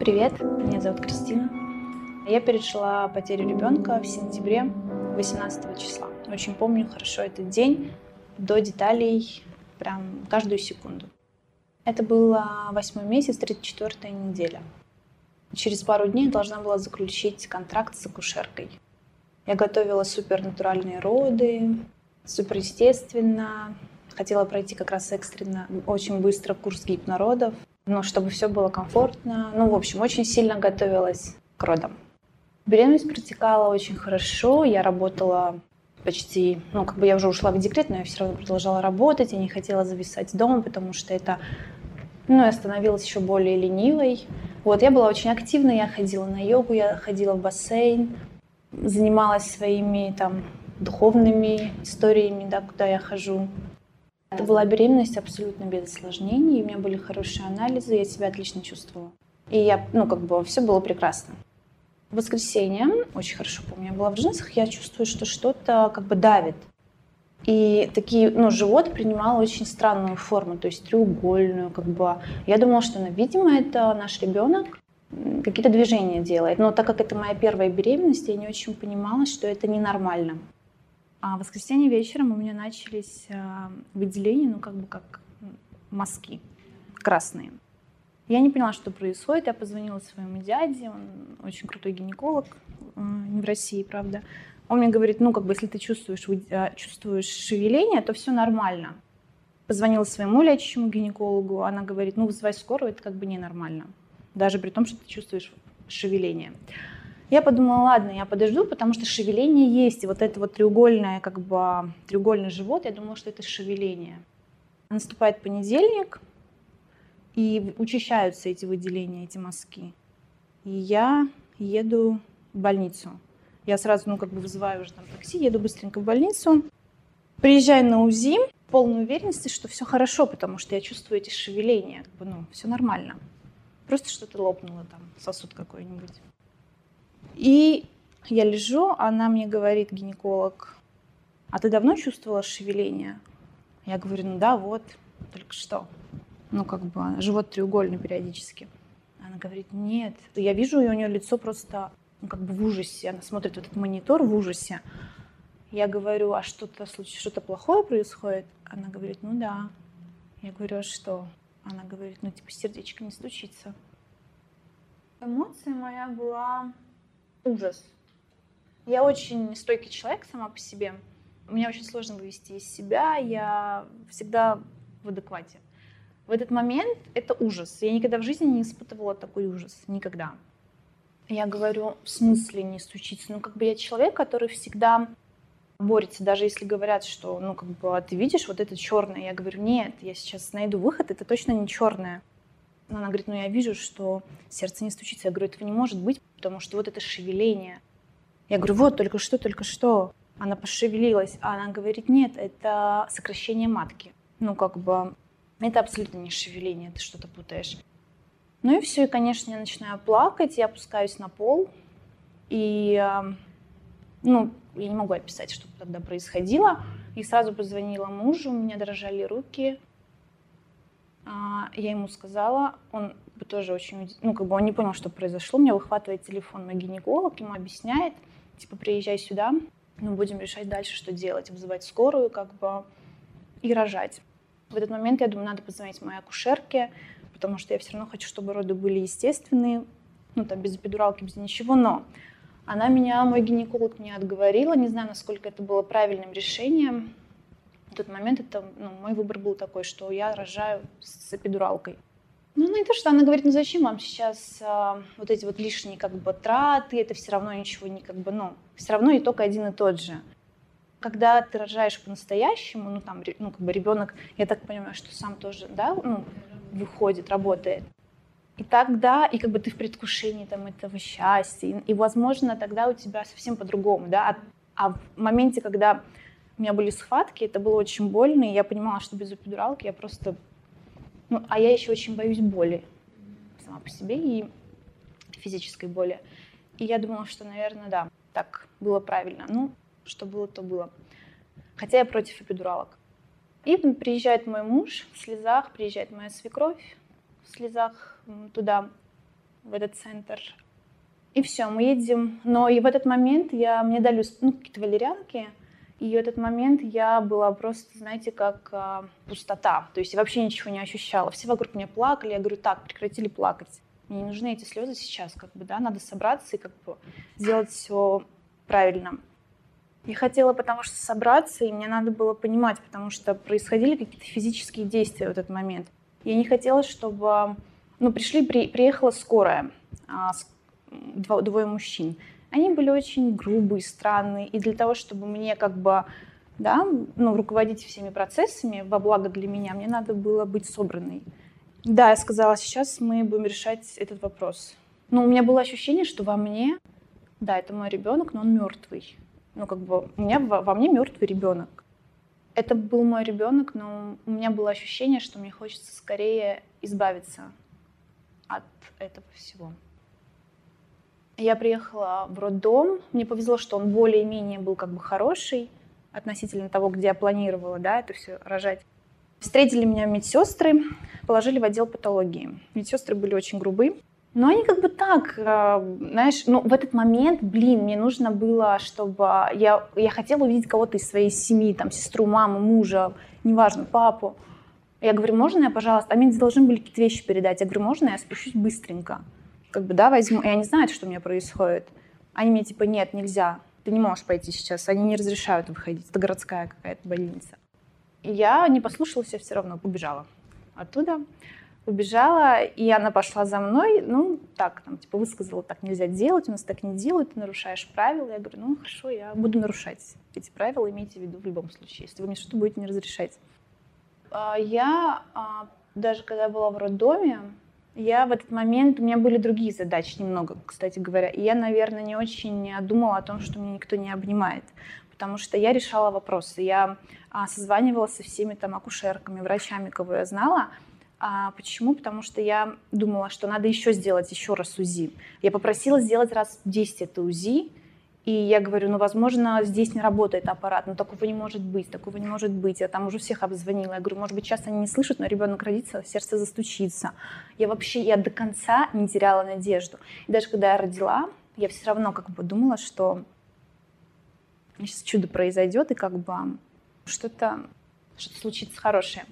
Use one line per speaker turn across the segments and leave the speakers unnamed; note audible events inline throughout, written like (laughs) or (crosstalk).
Привет, меня зовут Кристина. Я пережила потерю ребенка в сентябре 18 числа. Очень помню хорошо этот день, до деталей, прям каждую секунду. Это было восьмой месяц, 34 неделя. Через пару дней должна была заключить контракт с акушеркой. Я готовила супернатуральные роды, суперестественно. Хотела пройти как раз экстренно, очень быстро курс гипнородов, но чтобы все было комфортно. Ну, в общем, очень сильно готовилась к родам. Беременность протекала очень хорошо. Я работала почти, ну, как бы я уже ушла в декрет, но я все равно продолжала работать. Я не хотела зависать дома, потому что это, ну, я становилась еще более ленивой. Вот, я была очень активной, я ходила на йогу, я ходила в бассейн, занималась своими там духовными историями, да, куда я хожу. Это была беременность абсолютно без осложнений, у меня были хорошие анализы, я себя отлично чувствовала. И я, ну, как бы, все было прекрасно. В воскресенье, очень хорошо помню, я была в джинсах, я чувствую, что что-то как бы давит. И такие, ну, живот принимал очень странную форму, то есть треугольную, как бы. Я думала, что, ну, видимо, это наш ребенок какие-то движения делает. Но так как это моя первая беременность, я не очень понимала, что это ненормально. А в воскресенье вечером у меня начались а, выделения, ну, как бы как мазки красные. Я не поняла, что происходит. Я позвонила своему дяде, он очень крутой гинеколог, э, не в России, правда. Он мне говорит, ну, как бы, если ты чувствуешь, а, чувствуешь шевеление, то все нормально. Позвонила своему лечащему гинекологу, она говорит, ну, вызывай скорую, это как бы ненормально. Даже при том, что ты чувствуешь шевеление. Я подумала, ладно, я подожду, потому что шевеление есть. И вот это вот треугольное, как бы, треугольный живот, я думала, что это шевеление. Наступает понедельник, и учащаются эти выделения, эти мазки. И я еду в больницу. Я сразу, ну, как бы вызываю уже там такси, еду быстренько в больницу. Приезжаю на УЗИ, полной уверенности, что все хорошо, потому что я чувствую эти шевеления, как бы, ну, все нормально. Просто что-то лопнуло там, сосуд какой-нибудь. И я лежу, она мне говорит, гинеколог, а ты давно чувствовала шевеление? Я говорю, ну да, вот, только что ну, как бы, живот треугольный периодически. Она говорит, нет. Я вижу, и у нее лицо просто, ну, как бы в ужасе. Она смотрит в этот монитор в ужасе. Я говорю, а что-то что-то плохое происходит? Она говорит, ну да. Я говорю, а что? Она говорит, ну типа сердечко не стучится. Эмоция моя была ужас. Я очень стойкий человек сама по себе. Мне очень сложно вывести из себя. Я всегда в адеквате. В этот момент это ужас. Я никогда в жизни не испытывала такой ужас. Никогда. Я говорю, в смысле не стучиться? Ну, как бы я человек, который всегда борется, даже если говорят, что, ну, как бы, а ты видишь, вот это черное. Я говорю, нет, я сейчас найду выход, это точно не черное. Она говорит, ну, я вижу, что сердце не стучится. Я говорю, этого не может быть, потому что вот это шевеление. Я говорю, вот, только что, только что. Она пошевелилась. А она говорит, нет, это сокращение матки. Ну, как бы, это абсолютно не шевеление, ты что-то путаешь. Ну и все, и, конечно, я начинаю плакать, я опускаюсь на пол, и, ну, я не могу описать, что тогда происходило. И сразу позвонила мужу, у меня дрожали руки. А, я ему сказала, он тоже очень, ну, как бы он не понял, что произошло. Мне выхватывает телефон мой гинеколог, ему объясняет, типа, приезжай сюда, мы будем решать дальше, что делать, вызывать скорую, как бы, и рожать. В этот момент я думаю, надо позвонить моей акушерке, потому что я все равно хочу, чтобы роды были естественные, ну там без эпидуралки, без ничего, но она меня, мой гинеколог меня отговорила, не знаю, насколько это было правильным решением. В тот момент это, ну, мой выбор был такой, что я рожаю с эпидуралкой. Ну, на это что, она говорит, ну зачем вам сейчас э, вот эти вот лишние как бы траты, это все равно ничего не как бы, ну, все равно итог один и тот же когда ты рожаешь по-настоящему, ну там, ну как бы ребенок, я так понимаю, что сам тоже, да, ну, выходит, работает. И тогда, и как бы ты в предвкушении там этого счастья, и, и возможно тогда у тебя совсем по-другому, да, а, а в моменте, когда у меня были схватки, это было очень больно, и я понимала, что без эпидуралки я просто, ну, а я еще очень боюсь боли сама по себе и физической боли. И я думала, что, наверное, да, так было правильно. Ну, что было, то было. Хотя я против эпидуралок. И приезжает мой муж в слезах, приезжает моя свекровь в слезах туда. в этот центр. И все, мы едем. Но и в этот момент я, мне дали ну, какие-то валерьянки, и в этот момент я была просто, знаете, как а, пустота. То есть я вообще ничего не ощущала. Все вокруг меня плакали. Я говорю, так, прекратили плакать. Мне не нужны эти слезы сейчас, как бы, да, надо собраться и как бы сделать все правильно. Я хотела потому что собраться, и мне надо было понимать, потому что происходили какие-то физические действия в этот момент. Я не хотела, чтобы... Ну, пришли, при, приехала скорая, а, дво, двое мужчин. Они были очень грубые, странные, и для того, чтобы мне как бы да, ну, руководить всеми процессами во благо для меня, мне надо было быть собранной. Да, я сказала, сейчас мы будем решать этот вопрос. Но у меня было ощущение, что во мне, да, это мой ребенок, но он мертвый ну, как бы, у меня во, во мне мертвый ребенок. Это был мой ребенок, но у меня было ощущение, что мне хочется скорее избавиться от этого всего. Я приехала в роддом. Мне повезло, что он более-менее был как бы хороший относительно того, где я планировала, да, это все рожать. Встретили меня медсестры, положили в отдел патологии. Медсестры были очень грубы. Но они как бы так, э, знаешь, ну в этот момент, блин, мне нужно было, чтобы я, я хотела увидеть кого-то из своей семьи, там, сестру, маму, мужа, неважно, папу. Я говорю, можно я, пожалуйста, а мне должны были какие-то вещи передать. Я говорю, можно я спущусь быстренько? Как бы, да, возьму. И они знают, что у меня происходит. Они мне типа, нет, нельзя, ты не можешь пойти сейчас, они не разрешают выходить, это городская какая-то больница. И я не послушалась, я все равно побежала оттуда убежала, и она пошла за мной, ну, так, там, типа, высказала, так нельзя делать, у нас так не делают, ты нарушаешь правила. Я говорю, ну, хорошо, я буду нарушать эти правила, имейте в виду в любом случае, если вы мне что-то будете не разрешать. А, я, а, даже когда была в роддоме, я в этот момент, у меня были другие задачи немного, кстати говоря, и я, наверное, не очень думала о том, что меня никто не обнимает, потому что я решала вопросы, я а, созванивалась со всеми там акушерками, врачами, кого я знала, а почему? Потому что я думала, что надо еще сделать еще раз УЗИ. Я попросила сделать раз в 10 это УЗИ, и я говорю, ну, возможно, здесь не работает аппарат, но такого не может быть, такого не может быть. Я там уже всех обзвонила. Я говорю, может быть, сейчас они не слышат, но ребенок родится, сердце застучится. Я вообще, я до конца не теряла надежду. И даже когда я родила, я все равно как бы думала, что сейчас чудо произойдет, и как бы что-то что случится хорошее.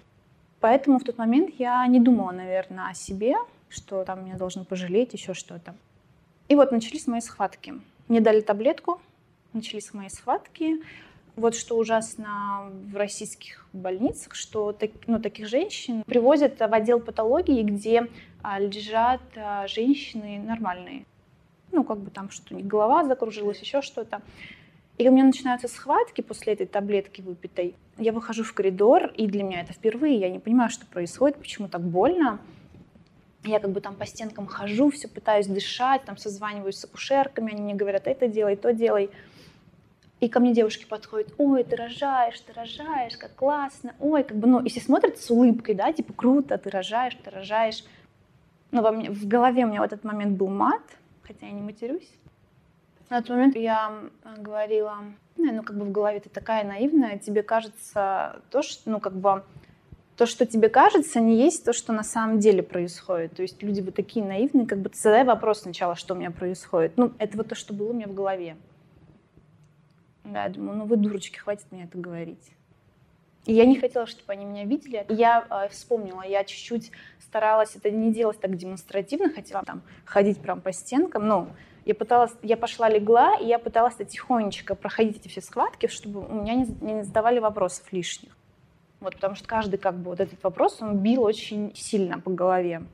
Поэтому в тот момент я не думала, наверное, о себе, что там меня должны пожалеть, еще что-то. И вот начались мои схватки. Мне дали таблетку, начались мои схватки. Вот что ужасно в российских больницах, что ну, таких женщин привозят в отдел патологии, где а, лежат а, женщины нормальные. Ну, как бы там что-то, у них голова закружилась, еще что-то. И у меня начинаются схватки после этой таблетки выпитой. Я выхожу в коридор, и для меня это впервые. Я не понимаю, что происходит, почему так больно. Я как бы там по стенкам хожу, все пытаюсь дышать, там созваниваюсь с акушерками, они мне говорят, это делай, то делай. И ко мне девушки подходят, ой, ты рожаешь, ты рожаешь, как классно, ой, как бы, ну, и все смотрят с улыбкой, да, типа, круто, ты рожаешь, ты рожаешь. Но во мне, в голове у меня в этот момент был мат, хотя я не матерюсь. На тот момент я говорила, ну, как бы в голове ты такая наивная, тебе кажется то, что, ну, как бы, то, что тебе кажется, не есть то, что на самом деле происходит. То есть люди вы такие наивные, как бы ты задай вопрос сначала, что у меня происходит. Ну, это вот то, что было у меня в голове. Да, я думаю, ну вы дурочки, хватит мне это говорить. И я не хотела, чтобы они меня видели. Я э, вспомнила, я чуть-чуть старалась это не делать так демонстративно, хотела там ходить прям по стенкам, ну, я пыталась, я пошла легла, и я пыталась тихонечко проходить эти все схватки, чтобы у меня не, не задавали вопросов лишних. Вот, потому что каждый как бы вот этот вопрос, он бил очень сильно по голове.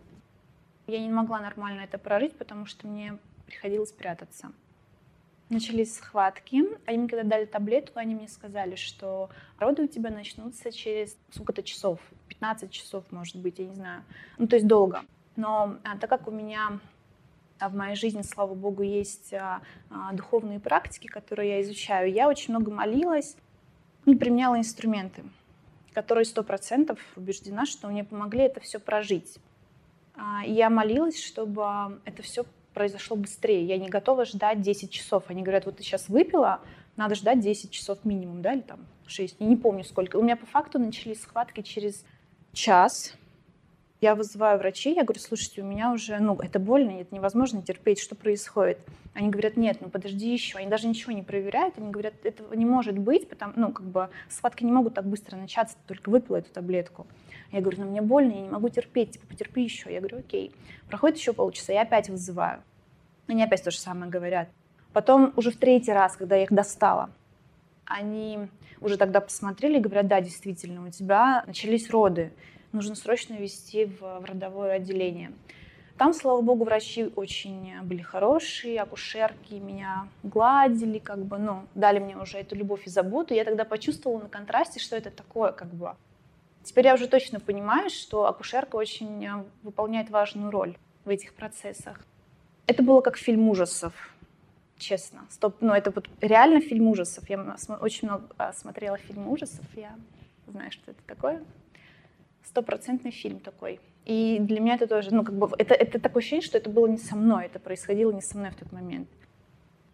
Я не могла нормально это прожить, потому что мне приходилось прятаться. Начались схватки. Они мне когда дали таблетку, они мне сказали, что роды у тебя начнутся через сколько-то часов, 15 часов, может быть, я не знаю. Ну, то есть долго. Но а, так как у меня а в моей жизни, слава богу, есть а, а, духовные практики, которые я изучаю. Я очень много молилась и применяла инструменты, которые сто процентов убеждена, что мне помогли это все прожить. И я молилась, чтобы это все произошло быстрее. Я не готова ждать 10 часов. Они говорят, вот ты сейчас выпила, надо ждать 10 часов минимум, да, или там 6, я не помню сколько. У меня по факту начались схватки через час, Я вызываю врачей, я говорю, слушайте, у меня уже, ну, это больно, это невозможно терпеть, что происходит? Они говорят, нет, ну, подожди еще. Они даже ничего не проверяют, они говорят, этого не может быть, потому, ну, как бы схватки не могут так быстро начаться, ты только выпила эту таблетку. Я говорю, ну, мне больно, я не могу терпеть, типа, потерпи еще. Я говорю, окей. Проходит еще полчаса, я опять вызываю. Они опять то же самое говорят. Потом уже в третий раз, когда я их достала, они уже тогда посмотрели и говорят, да, действительно, у тебя начались роды нужно срочно вести в, в родовое отделение. Там, слава богу, врачи очень были хорошие, акушерки меня гладили, как бы, ну, дали мне уже эту любовь и заботу. Я тогда почувствовала на контрасте, что это такое, как бы. Теперь я уже точно понимаю, что акушерка очень э, выполняет важную роль в этих процессах. Это было как фильм ужасов, честно. Стоп, ну это вот реально фильм ужасов. Я очень много а, смотрела фильм ужасов, я знаю, что это такое стопроцентный фильм такой. И для меня это тоже, ну, как бы, это, это такое ощущение, что это было не со мной, это происходило не со мной в тот момент.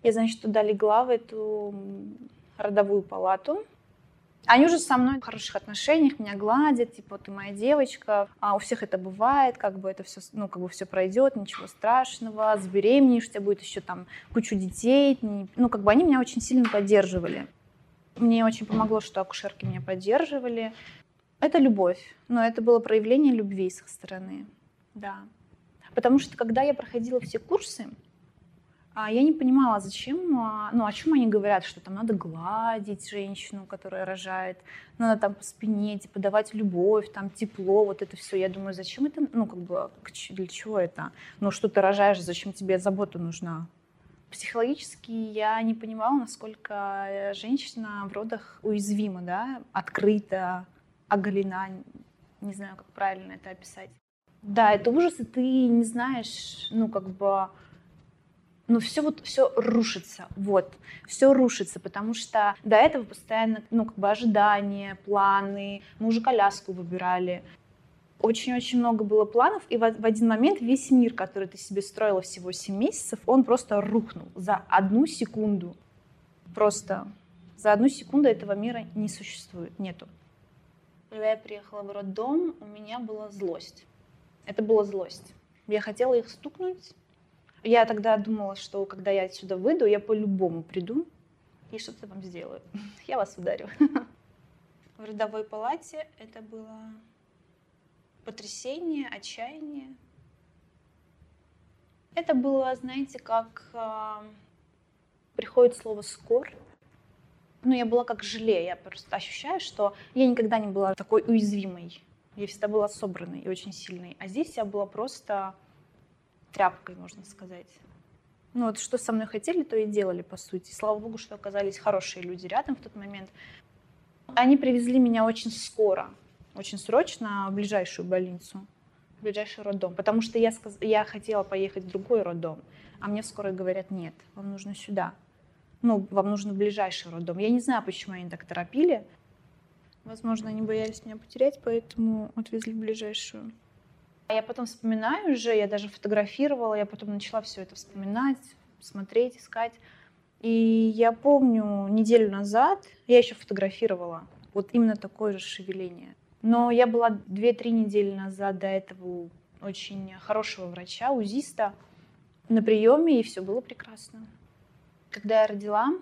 Я, значит, туда легла в эту родовую палату. Они уже со мной в хороших отношениях, меня гладят, типа, ты моя девочка, а у всех это бывает, как бы это все, ну, как бы все пройдет, ничего страшного, забеременеешь, у тебя будет еще там кучу детей, ну, как бы они меня очень сильно поддерживали. Мне очень помогло, что акушерки меня поддерживали. Это любовь, но это было проявление любви с их стороны, да. Потому что когда я проходила все курсы, а, я не понимала, зачем, а, ну, о чем они говорят, что там надо гладить женщину, которая рожает, надо там по спине, типа, давать любовь, там, тепло, вот это все. Я думаю, зачем это, ну, как бы, для чего это? Ну, что ты рожаешь, зачем тебе забота нужна? Психологически я не понимала, насколько э, женщина в родах уязвима, да, открыта, оголена, не знаю, как правильно это описать. Да, это ужас, и ты не знаешь, ну, как бы, ну, все вот, все рушится, вот, все рушится, потому что до этого постоянно, ну, как бы ожидания, планы, мы уже коляску выбирали, очень-очень много было планов, и в, один момент весь мир, который ты себе строила всего 7 месяцев, он просто рухнул за одну секунду. Просто за одну секунду этого мира не существует, нету. Когда я приехала в роддом, у меня была злость. Это была злость. Я хотела их стукнуть. Я тогда думала, что когда я отсюда выйду, я по-любому приду и что-то вам сделаю. (laughs) Я вас ударю. (laughs) В родовой палате это было потрясение, отчаяние. Это было, знаете, как э, приходит слово «скорбь», ну, я была как желе, я просто ощущаю, что я никогда не была такой уязвимой. Я всегда была собранной и очень сильной. А здесь я была просто тряпкой, можно сказать. Ну вот что со мной хотели, то и делали, по сути. Слава богу, что оказались хорошие люди рядом в тот момент. Они привезли меня очень скоро, очень срочно в ближайшую больницу, в ближайший роддом. Потому что я, сказ... я хотела поехать в другой роддом, а мне в скорой говорят, нет, вам нужно сюда ну, вам нужно ближайший роддом. Я не знаю, почему они так торопили. Возможно, они боялись меня потерять, поэтому отвезли в ближайшую. А я потом вспоминаю уже, я даже фотографировала, я потом начала все это вспоминать, смотреть, искать. И я помню неделю назад, я еще фотографировала вот именно такое же шевеление. Но я была 2-3 недели назад до этого у очень хорошего врача, узиста, на приеме, и все было прекрасно. Когда я родила,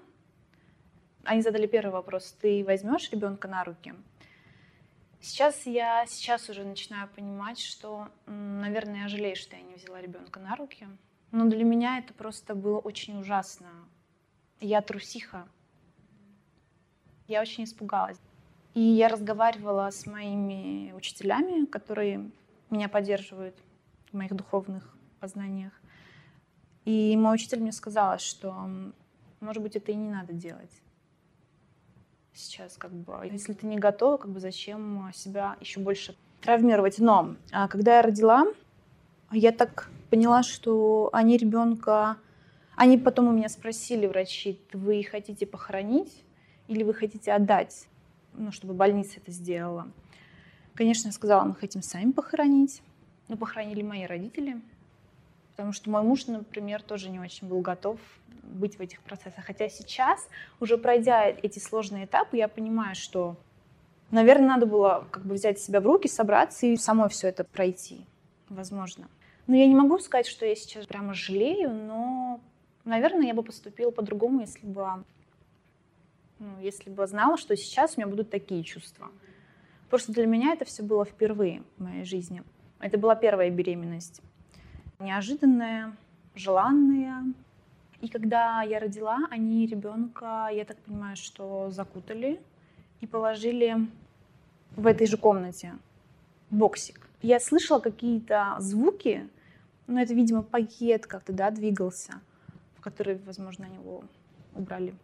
они задали первый вопрос, ты возьмешь ребенка на руки? Сейчас я сейчас уже начинаю понимать, что, наверное, я жалею, что я не взяла ребенка на руки. Но для меня это просто было очень ужасно. Я трусиха. Я очень испугалась. И я разговаривала с моими учителями, которые меня поддерживают в моих духовных познаниях. И мой учитель мне сказала, что может быть, это и не надо делать сейчас, как бы. Если ты не готова, как бы зачем себя еще больше травмировать? Но а, когда я родила, я так поняла, что они ребенка... Они потом у меня спросили, врачи, вы хотите похоронить или вы хотите отдать, ну, чтобы больница это сделала. Конечно, я сказала, мы хотим сами похоронить. Но похоронили мои родители. Потому что мой муж, например, тоже не очень был готов быть в этих процессах. Хотя сейчас, уже пройдя эти сложные этапы, я понимаю, что Наверное, надо было как бы взять себя в руки, собраться и самой все это пройти, возможно. Но я не могу сказать, что я сейчас прямо жалею, но, наверное, я бы поступила по-другому, если бы, ну, если бы знала, что сейчас у меня будут такие чувства. Просто для меня это все было впервые в моей жизни. Это была первая беременность. Неожиданная, желанная. И когда я родила, они ребенка, я так понимаю, что закутали и положили в этой же комнате боксик. Я слышала какие-то звуки, но это, видимо, пакет как-то, да, двигался, в который, возможно, они его убрали.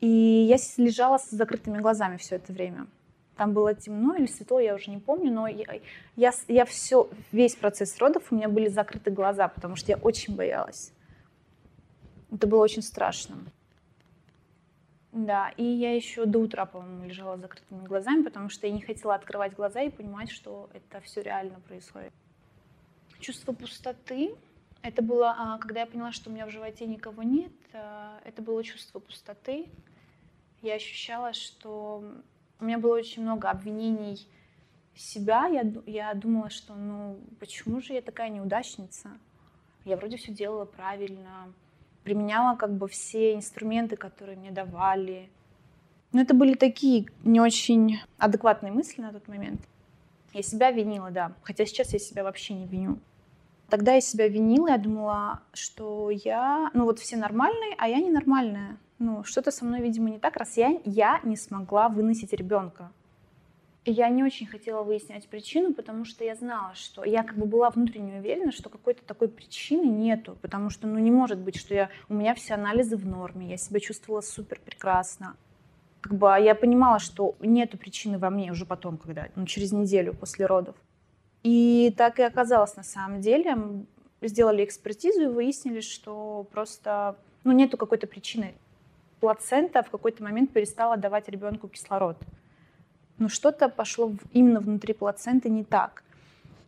И я лежала с закрытыми глазами все это время. Там было темно или светло, я уже не помню, но я, я, я все, весь процесс родов, у меня были закрыты глаза, потому что я очень боялась. Это было очень страшно. Да, и я еще до утра, по-моему, лежала с закрытыми глазами, потому что я не хотела открывать глаза и понимать, что это все реально происходит. Чувство пустоты, это было, а, когда я поняла, что у меня в животе никого нет, а, это было чувство пустоты. Я ощущала, что у меня было очень много обвинений себя. Я, я думала, что ну почему же я такая неудачница? Я вроде все делала правильно применяла как бы все инструменты, которые мне давали. Но это были такие не очень адекватные мысли на тот момент. Я себя винила, да. Хотя сейчас я себя вообще не виню. Тогда я себя винила, я думала, что я, ну вот все нормальные, а я ненормальная. Ну, что-то со мной, видимо, не так, раз я, я не смогла выносить ребенка. Я не очень хотела выяснять причину, потому что я знала, что я как бы была внутренне уверена, что какой-то такой причины нету, потому что ну не может быть, что я у меня все анализы в норме, я себя чувствовала супер прекрасно. Как бы а я понимала, что нету причины во мне уже потом, когда ну через неделю после родов. И так и оказалось на самом деле. Сделали экспертизу и выяснили, что просто ну нету какой-то причины. Плацента в какой-то момент перестала давать ребенку кислород но что-то пошло именно внутри плаценты не так.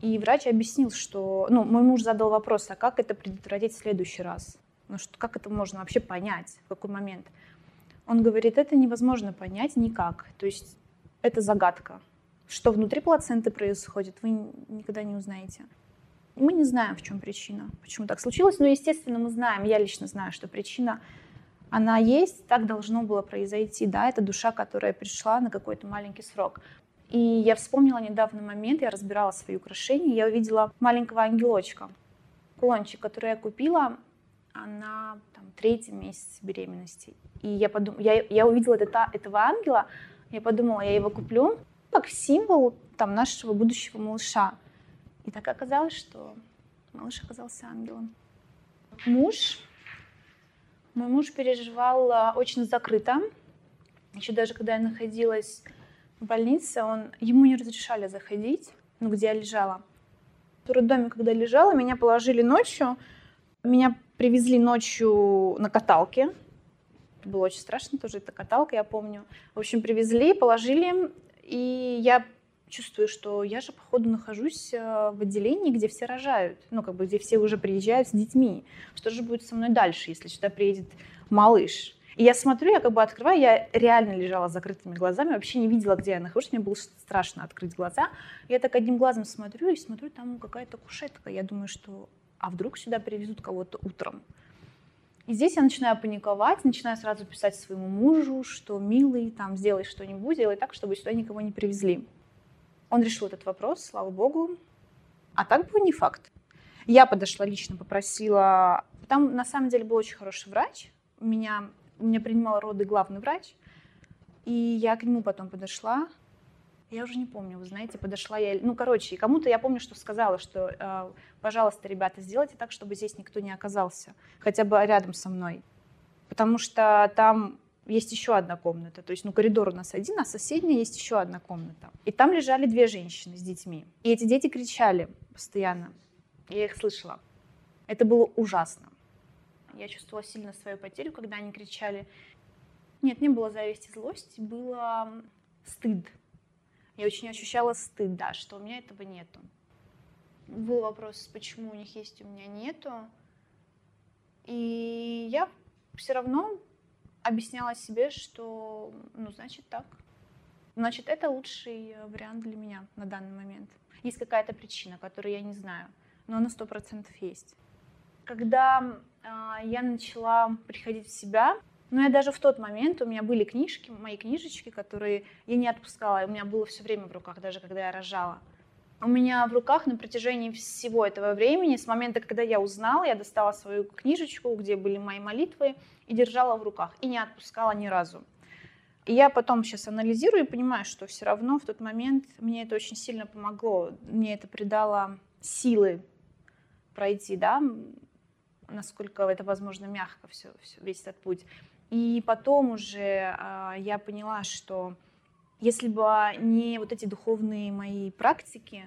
И врач объяснил, что... Ну, мой муж задал вопрос, а как это предотвратить в следующий раз? Ну, что, как это можно вообще понять, в какой момент? Он говорит, это невозможно понять никак. То есть это загадка. Что внутри плаценты происходит, вы никогда не узнаете. Мы не знаем, в чем причина, почему так случилось, но, естественно, мы знаем, я лично знаю, что причина она есть, так должно было произойти, да, это душа, которая пришла на какой-то маленький срок. И я вспомнила недавно момент, я разбирала свои украшения, я увидела маленького ангелочка. Кулончик, который я купила, она там третий месяц беременности. И я, подум... я, я увидела это, этого ангела, я подумала, я его куплю как символ там, нашего будущего малыша. И так оказалось, что малыш оказался ангелом. Муж мой муж переживал а, очень закрыто. Еще даже когда я находилась в больнице, он, ему не разрешали заходить, ну, где я лежала. В роддоме, когда лежала, меня положили ночью. Меня привезли ночью на каталке. Это было очень страшно тоже, эта каталка, я помню. В общем, привезли, положили, и я чувствую, что я же, походу, нахожусь э, в отделении, где все рожают, ну, как бы, где все уже приезжают с детьми. Что же будет со мной дальше, если сюда приедет малыш? И я смотрю, я как бы открываю, я реально лежала с закрытыми глазами, вообще не видела, где я нахожусь, мне было страшно открыть глаза. Я так одним глазом смотрю и смотрю, там какая-то кушетка. Я думаю, что а вдруг сюда привезут кого-то утром? И здесь я начинаю паниковать, начинаю сразу писать своему мужу, что милый, там, сделай что-нибудь, сделай так, чтобы сюда никого не привезли. Он решил этот вопрос, слава богу. А так был не факт. Я подошла лично, попросила... Там на самом деле был очень хороший врач. Меня, меня принимал роды главный врач. И я к нему потом подошла. Я уже не помню, вы знаете, подошла я... Ну, короче, кому-то я помню, что сказала, что, э, пожалуйста, ребята, сделайте так, чтобы здесь никто не оказался. Хотя бы рядом со мной. Потому что там есть еще одна комната. То есть, ну, коридор у нас один, а соседняя есть еще одна комната. И там лежали две женщины с детьми. И эти дети кричали постоянно. Я их слышала. Это было ужасно. Я чувствовала сильно свою потерю, когда они кричали. Нет, не было зависти, злости, было стыд. Я очень ощущала стыд, да, что у меня этого нету. Был вопрос, почему у них есть, у меня нету. И я все равно объясняла себе, что, ну, значит так. значит, это лучший э, вариант для меня на данный момент. Есть какая-то причина, которую я не знаю, но она сто процентов есть. Когда э, я начала приходить в себя, ну, я даже в тот момент, у меня были книжки, мои книжечки, которые я не отпускала, у меня было все время в руках, даже когда я рожала. У меня в руках на протяжении всего этого времени, с момента, когда я узнала, я достала свою книжечку, где были мои молитвы, и держала в руках, и не отпускала ни разу. И я потом сейчас анализирую и понимаю, что все равно в тот момент мне это очень сильно помогло. Мне это придало силы пройти, да, насколько это возможно мягко все, все весь этот путь. И потом уже э, я поняла, что если бы не вот эти духовные мои практики,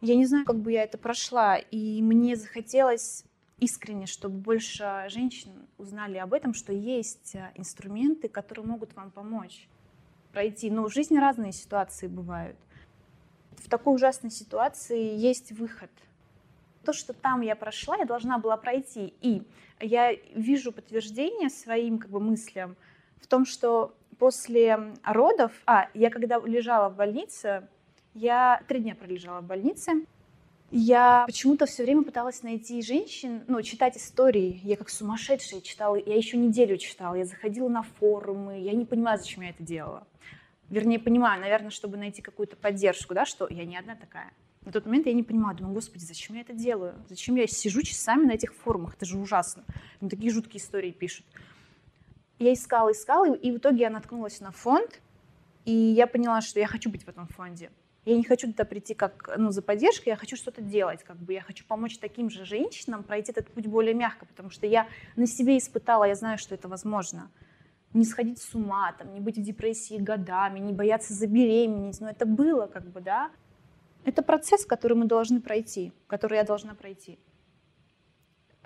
я не знаю, как бы я это прошла, и мне захотелось искренне, чтобы больше женщин узнали об этом, что есть э, инструменты, которые могут вам помочь пройти. Но в жизни разные ситуации бывают. В такой ужасной ситуации есть выход. То, что там я прошла, я должна была пройти. И я вижу подтверждение своим как бы, мыслям в том, что после родов, а, я когда лежала в больнице, я три дня пролежала в больнице, я почему-то все время пыталась найти женщин, ну, читать истории. Я как сумасшедшая читала, я еще неделю читала, я заходила на форумы, я не понимаю, зачем я это делала. Вернее, понимаю, наверное, чтобы найти какую-то поддержку, да, что я не одна такая. На тот момент я не понимала, думаю, господи, зачем я это делаю? Зачем я сижу часами на этих форумах? Это же ужасно. Мне такие жуткие истории пишут. Я искала, искала, и в итоге я наткнулась на фонд, и я поняла, что я хочу быть в этом фонде. Я не хочу туда прийти как ну, за поддержкой, я хочу что-то делать. Как бы. Я хочу помочь таким же женщинам пройти этот путь более мягко, потому что я на себе испытала, я знаю, что это возможно. Не сходить с ума, там, не быть в депрессии годами, не бояться забеременеть. Но это было, как бы, да. Это процесс, который мы должны пройти, который я должна пройти.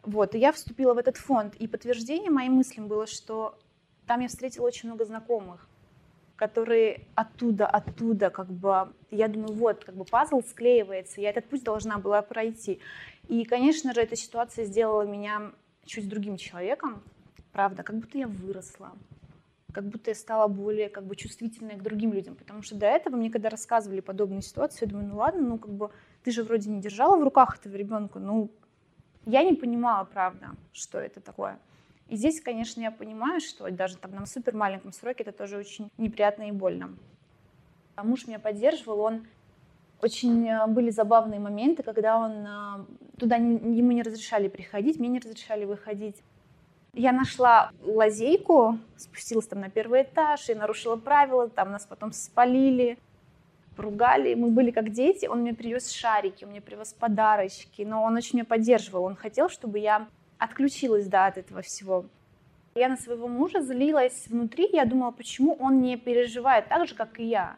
Вот, и я вступила в этот фонд, и подтверждение моим мыслям было, что там я встретила очень много знакомых, которые оттуда, оттуда, как бы, я думаю, вот, как бы пазл склеивается, я этот путь должна была пройти. И, конечно же, эта ситуация сделала меня чуть другим человеком, правда, как будто я выросла, как будто я стала более как бы чувствительной к другим людям, потому что до этого мне когда рассказывали подобные ситуации, я думаю, ну ладно, ну как бы ты же вроде не держала в руках этого ребенка, ну я не понимала, правда, что это такое. И здесь, конечно, я понимаю, что даже там на супер маленьком сроке это тоже очень неприятно и больно. А муж меня поддерживал, он очень э, были забавные моменты, когда он э, туда не, ему не разрешали приходить, мне не разрешали выходить. Я нашла лазейку, спустилась там на первый этаж и нарушила правила, там нас потом спалили, ругали, мы были как дети, он мне привез шарики, он мне привез подарочки, но он очень меня поддерживал, он хотел, чтобы я отключилась да, от этого всего. Я на своего мужа злилась внутри, я думала, почему он не переживает так же, как и я.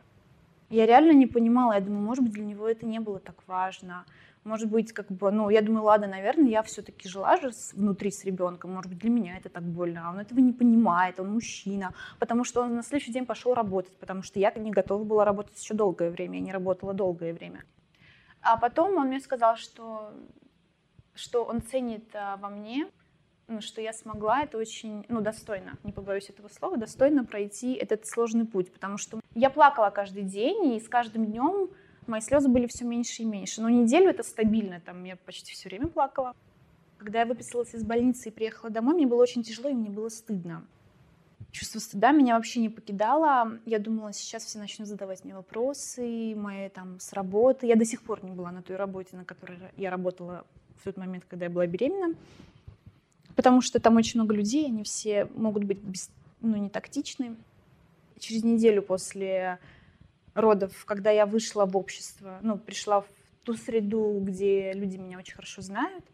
Я реально не понимала, я думаю, может быть, для него это не было так важно. Может быть, как бы, ну, я думаю, ладно, наверное, я все-таки жила же внутри с ребенком, может быть, для меня это так больно, а он этого не понимает, он мужчина, потому что он на следующий день пошел работать, потому что я не готова была работать еще долгое время, я не работала долгое время. А потом он мне сказал, что что он ценит а, во мне, что я смогла это очень, ну, достойно, не побоюсь этого слова, достойно пройти этот сложный путь, потому что я плакала каждый день, и с каждым днем мои слезы были все меньше и меньше. Но неделю это стабильно, там я почти все время плакала. Когда я выписалась из больницы и приехала домой, мне было очень тяжело, и мне было стыдно. Чувство стыда меня вообще не покидало. Я думала, сейчас все начнут задавать мне вопросы, мои там с работы. Я до сих пор не была на той работе, на которой я работала в тот момент, когда я была беременна, потому что там очень много людей, они все могут быть без, ну, не тактичны. Через неделю после родов, когда я вышла в общество, ну, пришла в ту среду, где люди меня очень хорошо знают,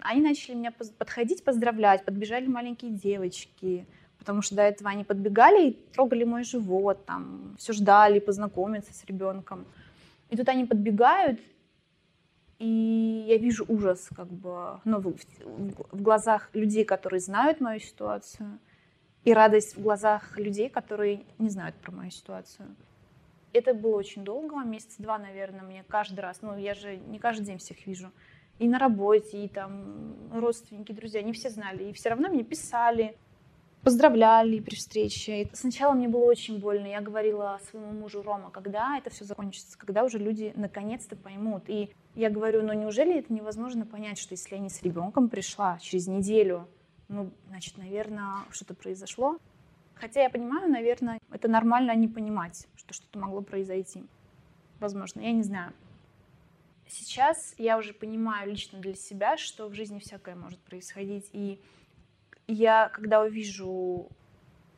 они начали меня подходить, поздравлять, подбежали маленькие девочки, потому что до этого они подбегали и трогали мой живот, там, все ждали познакомиться с ребенком. И тут они подбегают, и я вижу ужас как бы ну, в, в глазах людей, которые знают мою ситуацию, и радость в глазах людей, которые не знают про мою ситуацию. Это было очень долго, месяца два, наверное, мне каждый раз, ну я же не каждый день всех вижу, и на работе, и там родственники, друзья, они все знали, и все равно мне писали,
поздравляли при встрече. И сначала мне было очень больно. Я говорила своему мужу Рома, когда это все закончится, когда уже люди наконец-то поймут. И я говорю, ну неужели это невозможно понять, что если я не с ребенком пришла через неделю, ну, значит, наверное, что-то произошло. Хотя я понимаю, наверное, это нормально не понимать, что что-то могло произойти. Возможно, я не знаю. Сейчас я уже понимаю лично для себя, что в жизни всякое может происходить. И я, когда увижу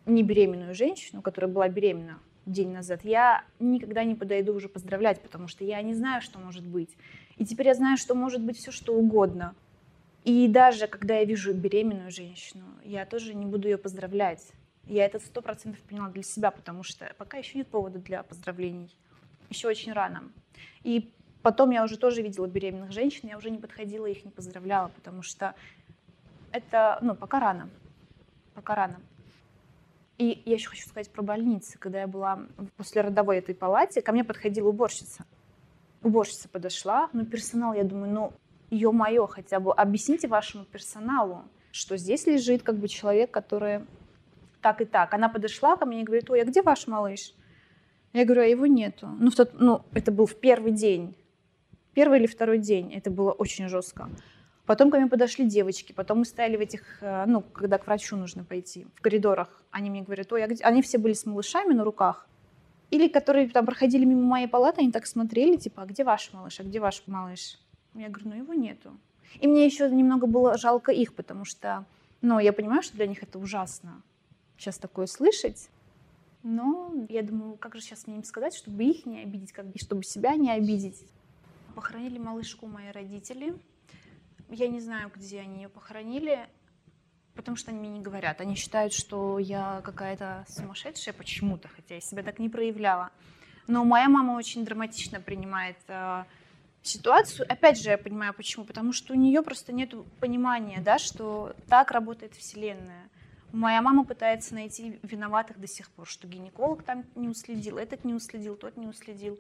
не беременную женщину, которая была беременна день назад, я никогда не подойду уже поздравлять, потому что я не знаю, что может быть. И теперь я знаю, что может быть все, что угодно. И даже когда я вижу беременную женщину, я тоже не буду ее поздравлять. Я это сто процентов поняла для себя, потому что пока еще нет повода для поздравлений. Еще очень рано. И потом я уже тоже видела беременных женщин, я уже не подходила, их не поздравляла, потому что это, ну, пока рано. Пока рано. И я еще хочу сказать про больницы. Когда я была после родовой этой палате, ко мне подходила уборщица. Уборщица подошла, но персонал, я думаю, ну, ё-моё, хотя бы объясните вашему персоналу, что здесь лежит как бы человек, который так и так. Она подошла ко мне и говорит, ой, а где ваш малыш? Я говорю, а его нету. Ну, в тот, ну, это был в первый день. Первый или второй день. Это было очень жестко. Потом ко мне подошли девочки, потом мы стояли в этих, э, ну, когда к врачу нужно пойти, в коридорах. Они мне говорят, ой, а где... они все были с малышами на руках. Или которые там проходили мимо моей палаты, они так смотрели, типа, а где ваш малыш, а где ваш малыш? Я говорю, ну его нету. И мне еще немного было жалко их, потому что, ну, я понимаю, что для них это ужасно сейчас такое слышать. Но я думаю, как же сейчас мне им сказать, чтобы их не обидеть, как бы, чтобы себя не обидеть. Похоронили малышку мои родители. Я не знаю, где они ее похоронили, потому что они мне не говорят. Они считают, что я какая-то сумасшедшая почему-то, хотя я себя так не проявляла. Но моя мама очень драматично принимает э, ситуацию. Опять же, я понимаю, почему. Потому что у нее просто нет понимания, да, что так работает Вселенная. Моя мама пытается найти виноватых до сих пор, что гинеколог там не уследил, этот не уследил, тот не уследил.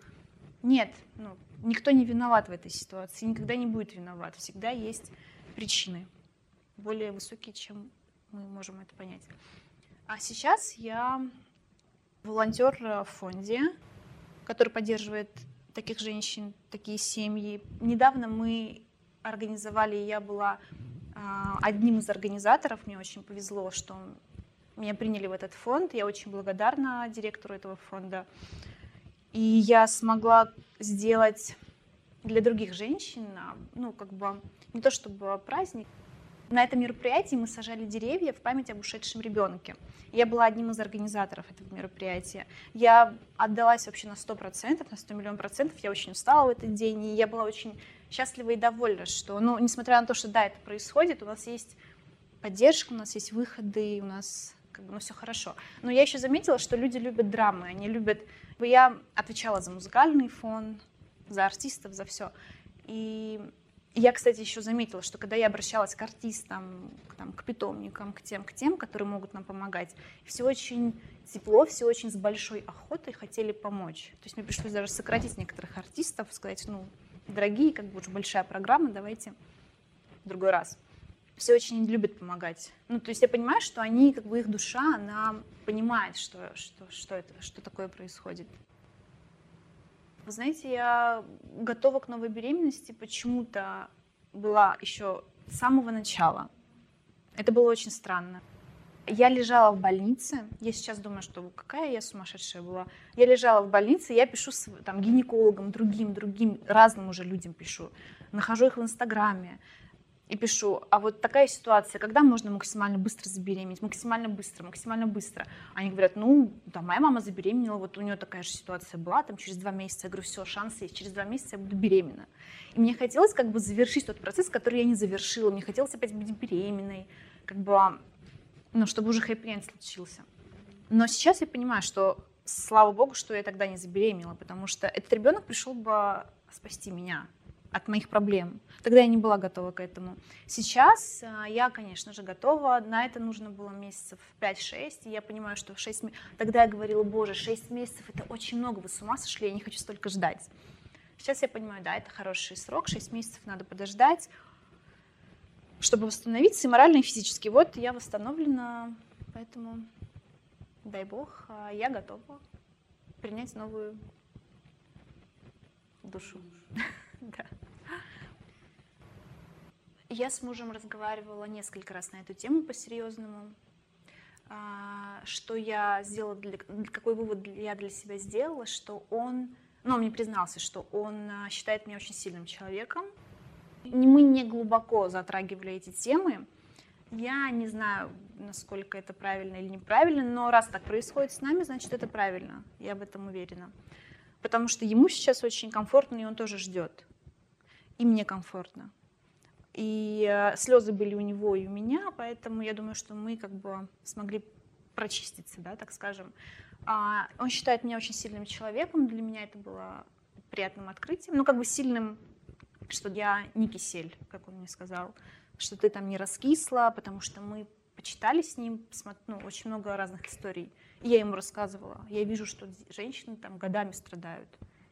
Нет, ну, никто не виноват в этой ситуации, никогда не будет виноват. Всегда есть причины, более высокие, чем мы можем это понять. А сейчас я волонтер в фонде, который поддерживает таких женщин, такие семьи. Недавно мы организовали, я была а, одним из организаторов, мне очень повезло, что меня приняли в этот фонд. Я очень благодарна директору этого фонда. И я смогла сделать для других женщин, а, ну, как бы, не то чтобы праздник. На этом мероприятии мы сажали деревья в память об ушедшем ребенке. Я была одним из организаторов этого мероприятия. Я отдалась вообще на 100%, на 100 миллионов процентов. Я очень устала в этот день, и я была очень счастлива и довольна, что, ну, несмотря на то, что да, это происходит, у нас есть поддержка, у нас есть выходы, у нас как бы, ну, все хорошо. Но я еще заметила, что люди любят драмы, они любят я отвечала за музыкальный фон, за артистов, за все. И я, кстати, еще заметила, что когда я обращалась к артистам, к, там, к питомникам, к тем, к тем, которые могут нам помогать, все очень тепло, все очень с большой охотой хотели помочь. То есть мне пришлось даже сократить некоторых артистов, сказать, ну, дорогие, как бы уже большая программа, давайте в другой раз все очень любят помогать. Ну, то есть я понимаю, что они, как бы их душа, она понимает, что, что, что, это, что такое происходит. Вы знаете, я готова к новой беременности почему-то была еще с самого начала. Это было очень странно. Я лежала в больнице. Я сейчас думаю, что какая я сумасшедшая была. Я лежала в больнице, я пишу там гинекологам, другим, другим, разным уже людям пишу. Нахожу их в Инстаграме и пишу, а вот такая ситуация, когда можно максимально быстро забеременеть, максимально быстро, максимально быстро. Они говорят, ну, да, моя мама забеременела, вот у нее такая же ситуация была, там через два месяца. Я говорю, все, шансы есть, через два месяца я буду беременна. И мне хотелось как бы завершить тот процесс, который я не завершила. Мне хотелось опять быть беременной, как бы, ну, чтобы уже хэппи случился. Но сейчас я понимаю, что слава богу, что я тогда не забеременела, потому что этот ребенок пришел бы спасти меня от моих проблем. Тогда я не была готова к этому. Сейчас а, я, конечно же, готова. На это нужно было месяцев 5-6. И я понимаю, что 6 месяцев... Тогда я говорила, боже, 6 месяцев — это очень много, вы с ума сошли, я не хочу столько ждать. Сейчас я понимаю, да, это хороший срок, 6 месяцев надо подождать, чтобы восстановиться и морально, и физически. Вот я восстановлена, Поэтому, дай бог, а, я готова принять новую душу. (laughs) Да. Я с мужем разговаривала несколько раз на эту тему по-серьезному. А, что я сделала, для, какой вывод я для себя сделала, что он, ну, он мне признался, что он а, считает меня очень сильным человеком. Мы не глубоко затрагивали эти темы. Я не знаю, насколько это правильно или неправильно, но раз так происходит с нами, значит, это правильно. Я в этом уверена. Потому что ему сейчас очень комфортно, и он тоже ждет. И мне комфортно. И э, слезы были у него и у меня, поэтому я думаю, что мы как бы смогли прочиститься, да, так скажем. А, он считает меня очень сильным человеком, для меня это было приятным открытием, ну, как бы сильным, что я не кисель, как он мне сказал, что ты там не раскисла, потому что мы почитали с ним, ну, очень много разных историй. И я ему рассказывала. Я вижу, что женщины там годами страдают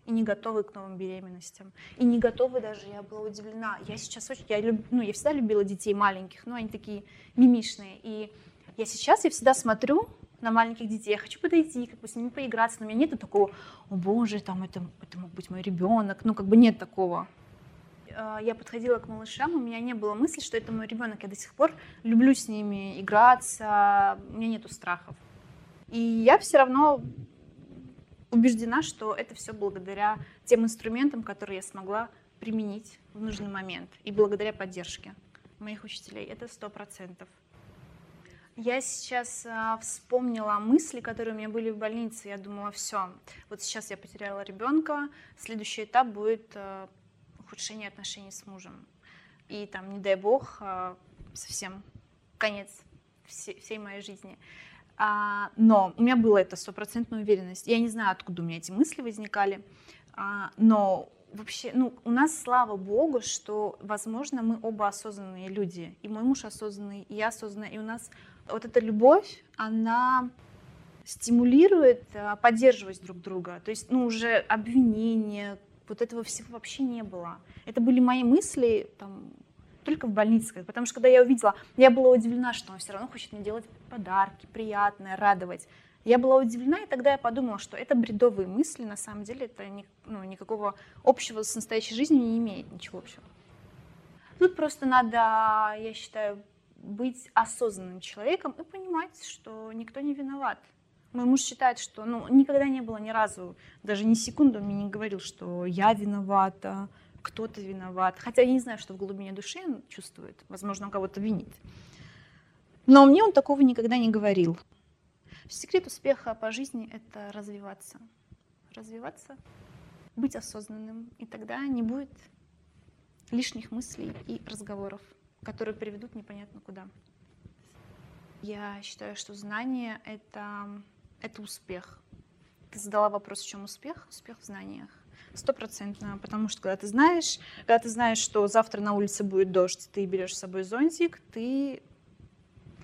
и не готовы к новым беременностям, и не готовы даже, я была удивлена. Я сейчас очень, я, люб, ну, я всегда любила детей маленьких, но они такие мимишные, и я сейчас, я всегда смотрю на маленьких детей, я хочу подойти, как бы с ними поиграться, но у меня нет такого, о боже, там это, это мог быть мой ребенок, ну как бы нет такого. А, я подходила к малышам, у меня не было мысли, что это мой ребенок, я до сих пор люблю с ними играться, у меня нету страхов. И я все равно убеждена, что это все благодаря тем инструментам, которые я смогла применить в нужный момент, и благодаря поддержке моих учителей. Это сто процентов. Я сейчас а, вспомнила мысли, которые у меня были в больнице. Я думала, все, вот сейчас я потеряла ребенка, следующий этап будет а, ухудшение отношений с мужем. И там, не дай бог, а, совсем конец всей, всей моей жизни. А, но у меня была эта стопроцентная уверенность. Я не знаю, откуда у меня эти мысли возникали, а, но вообще, ну, у нас, слава богу, что, возможно, мы оба осознанные люди. И мой муж осознанный, и я осознанная. И у нас вот эта любовь, она стимулирует а, поддерживать друг друга. То есть, ну, уже обвинения, вот этого всего вообще не было. Это были мои мысли, там, только в больнице, потому что когда я увидела, я была удивлена, что он все равно хочет мне делать подарки, приятное, радовать. Я была удивлена, и тогда я подумала, что это бредовые мысли, на самом деле это ни, ну, никакого общего с настоящей жизнью не имеет, ничего общего. Тут просто надо, я считаю, быть осознанным человеком и понимать, что никто не виноват. Мой муж считает, что ну, никогда не было ни разу, даже ни секунду мне не говорил, что я виновата, кто-то виноват. Хотя я не знаю, что в глубине души он чувствует. Возможно, он кого-то винит. Но мне он такого никогда не говорил. Секрет успеха по жизни — это развиваться. Развиваться, быть осознанным. И тогда не будет лишних мыслей и разговоров, которые приведут непонятно куда. Я считаю, что знание — это, это успех. Ты задала вопрос, в чем успех? Успех в знаниях стопроцентно, потому что когда ты знаешь, когда ты знаешь, что завтра на улице будет дождь, ты берешь с собой зонтик, ты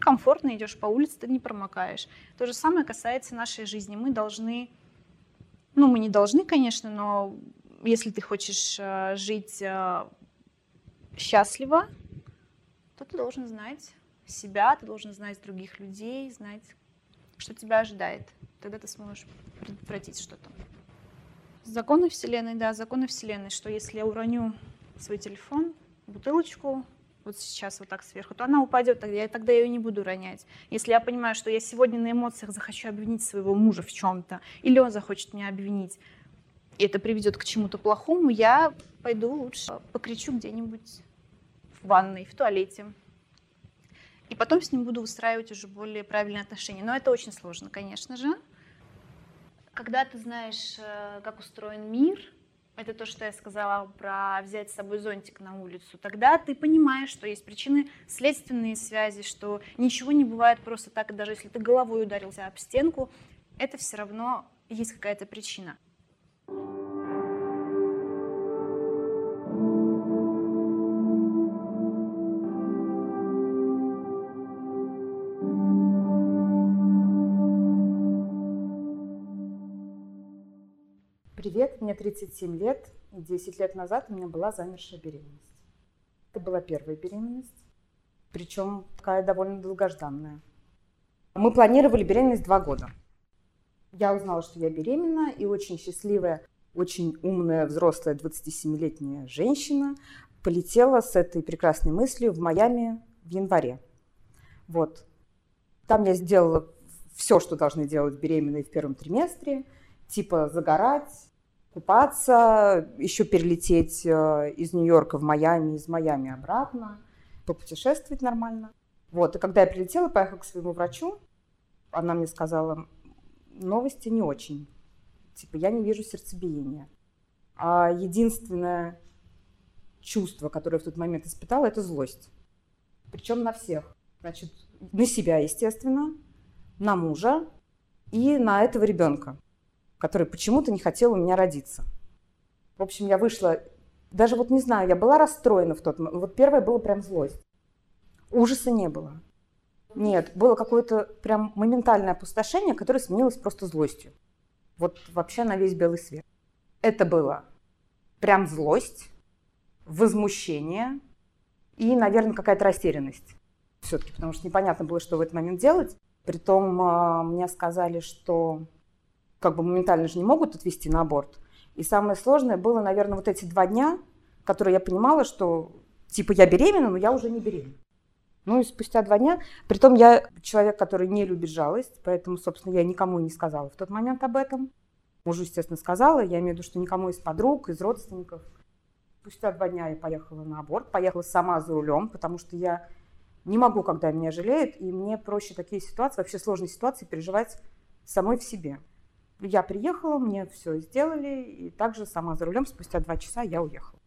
комфортно идешь по улице, ты не промокаешь. То же самое касается нашей жизни. Мы должны, ну мы не должны, конечно, но если ты хочешь э, жить э, счастливо, то ты должен знать себя, ты должен знать других людей, знать, что тебя ожидает. Тогда ты сможешь предотвратить что-то. Законы Вселенной, да, законы Вселенной, что если я уроню свой телефон, бутылочку, вот сейчас вот так сверху, то она упадет, тогда я тогда ее не буду ронять. Если я понимаю, что я сегодня на эмоциях захочу обвинить своего мужа в чем-то, или он захочет меня обвинить, и это приведет к чему-то плохому, я пойду лучше покричу где-нибудь в ванной, в туалете. И потом с ним буду устраивать уже более правильные отношения. Но это очень сложно, конечно же. Когда ты знаешь, э, как устроен мир, это то, что я сказала про взять с собой зонтик на улицу, тогда ты понимаешь, что есть причины следственные связи, что ничего не бывает просто так, даже если ты головой ударился об стенку, это все равно есть какая-то причина.
Привет, мне 37 лет, и 10 лет назад у меня была замершая беременность. Это была первая беременность, причем такая довольно долгожданная. Мы планировали беременность два года. Я узнала, что я беременна, и очень счастливая, очень умная, взрослая 27-летняя женщина полетела с этой прекрасной мыслью в Майами в январе. Вот. Там я сделала все, что должны делать беременные в первом триместре, типа загорать, купаться, еще перелететь э, из Нью-Йорка в Майами, из Майами обратно, попутешествовать нормально. Вот, и когда я прилетела, поехала к своему врачу, она мне сказала, новости не очень. Типа, я не вижу сердцебиения. А единственное чувство, которое в тот момент испытала, это злость. Причем на всех. Значит, на себя, естественно, на мужа и на этого ребенка который почему-то не хотел у меня родиться. В общем, я вышла, даже вот не знаю, я была расстроена в тот момент. Вот первое было прям злость. Ужаса не было. Нет, было какое-то прям моментальное опустошение, которое сменилось просто злостью. Вот вообще на весь белый свет. Это было прям злость, возмущение и, наверное, какая-то растерянность. Все-таки, потому что непонятно было, что в этот момент делать. Притом а, мне сказали, что как бы моментально же не могут отвести на аборт. И самое сложное было, наверное, вот эти два дня, которые я понимала, что типа я беременна, но я уже не беременна. Ну и спустя два дня, притом я человек, который не любит жалость, поэтому, собственно, я никому не сказала в тот момент об этом. Мужу, естественно, сказала, я имею в виду, что никому из подруг, из родственников. Спустя два дня я поехала на аборт, поехала сама за рулем, потому что я не могу, когда меня жалеют, и мне проще такие ситуации, вообще сложные ситуации переживать самой в себе. Я приехала, мне все сделали, и также сама за рулем спустя два часа я уехала.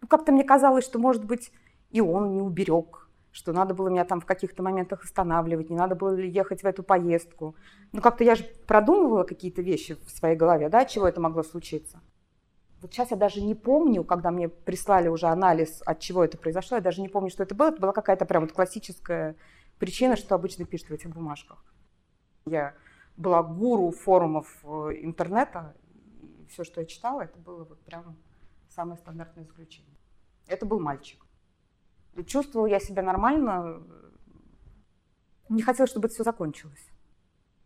Ну, как-то мне казалось, что, может быть, и он не уберег, что надо было меня там в каких-то моментах останавливать, не надо было ехать в эту поездку. Ну, как-то я же продумывала какие-то вещи в своей голове, да, чего это могло случиться. Вот сейчас я даже не помню, когда мне прислали уже анализ, от чего это произошло, я даже не помню, что это было. Это была какая-то прям вот классическая причина, что обычно пишут в этих бумажках. Я была гуру форумов э, интернета, и все, что я читала, это было вот прям самое стандартное заключение. Это был мальчик. И чувствовала я себя нормально, не хотела, чтобы это все закончилось.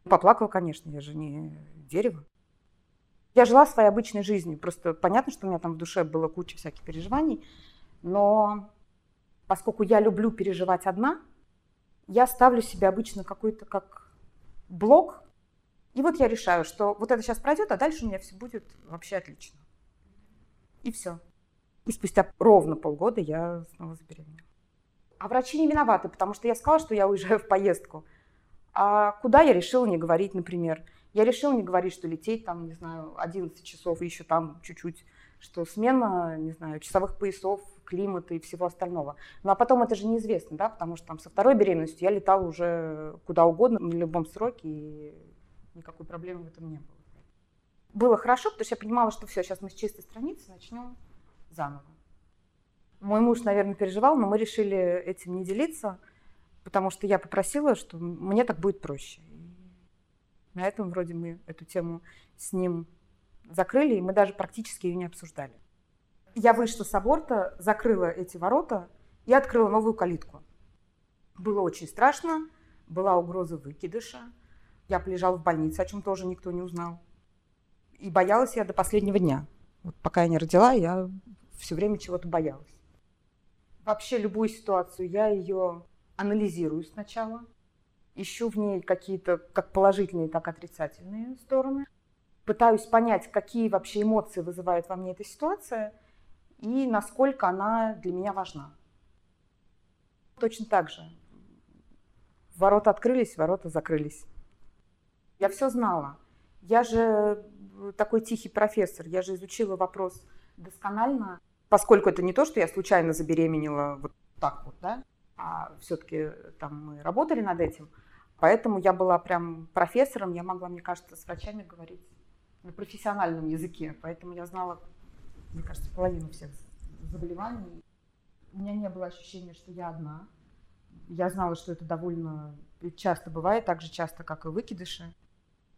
Поплакала, конечно, я же не дерево. Я жила своей обычной жизнью, просто понятно, что у меня там в душе было куча всяких переживаний, но поскольку я люблю переживать одна, я ставлю себе обычно какой-то как блок и вот я решаю, что вот это сейчас пройдет, а дальше у меня все будет вообще отлично. И все. И спустя ровно полгода я снова забеременела. А врачи не виноваты, потому что я сказала, что я уезжаю в поездку. А куда я решила не говорить, например? Я решила не говорить, что лететь там, не знаю, 11 часов и еще там чуть-чуть, что смена, не знаю, часовых поясов, климата и всего остального. Ну а потом это же неизвестно, да, потому что там со второй беременностью я летала уже куда угодно, на любом сроке, и никакой проблемы в этом не было. Было хорошо, потому что я понимала, что все, сейчас мы с чистой страницы начнем заново. Мой муж, наверное, переживал, но мы решили этим не делиться, потому что я попросила, что мне так будет проще. На этом вроде мы эту тему с ним закрыли, и мы даже практически ее не обсуждали. Я вышла с аборта, закрыла эти ворота и открыла новую калитку. Было очень страшно, была угроза выкидыша – я полежала в больнице, о чем тоже никто не узнал. И боялась я до последнего дня. Вот пока я не родила, я все время чего-то боялась. Вообще любую ситуацию я ее анализирую сначала, ищу в ней какие-то как положительные, так и отрицательные стороны, пытаюсь понять, какие вообще эмоции вызывает во мне эта ситуация и насколько она для меня важна. Точно так же. Ворота открылись, ворота закрылись. Я все знала. Я же э, такой тихий профессор, я же изучила вопрос досконально, поскольку это не то, что я случайно забеременела вот так вот, да, а все-таки там мы работали над этим, поэтому я была прям профессором, я могла, мне кажется, с врачами говорить на профессиональном языке, поэтому я знала, мне кажется, половину всех заболеваний. У меня не было ощущения, что я одна. Я знала, что это довольно часто бывает, так же часто, как и выкидыши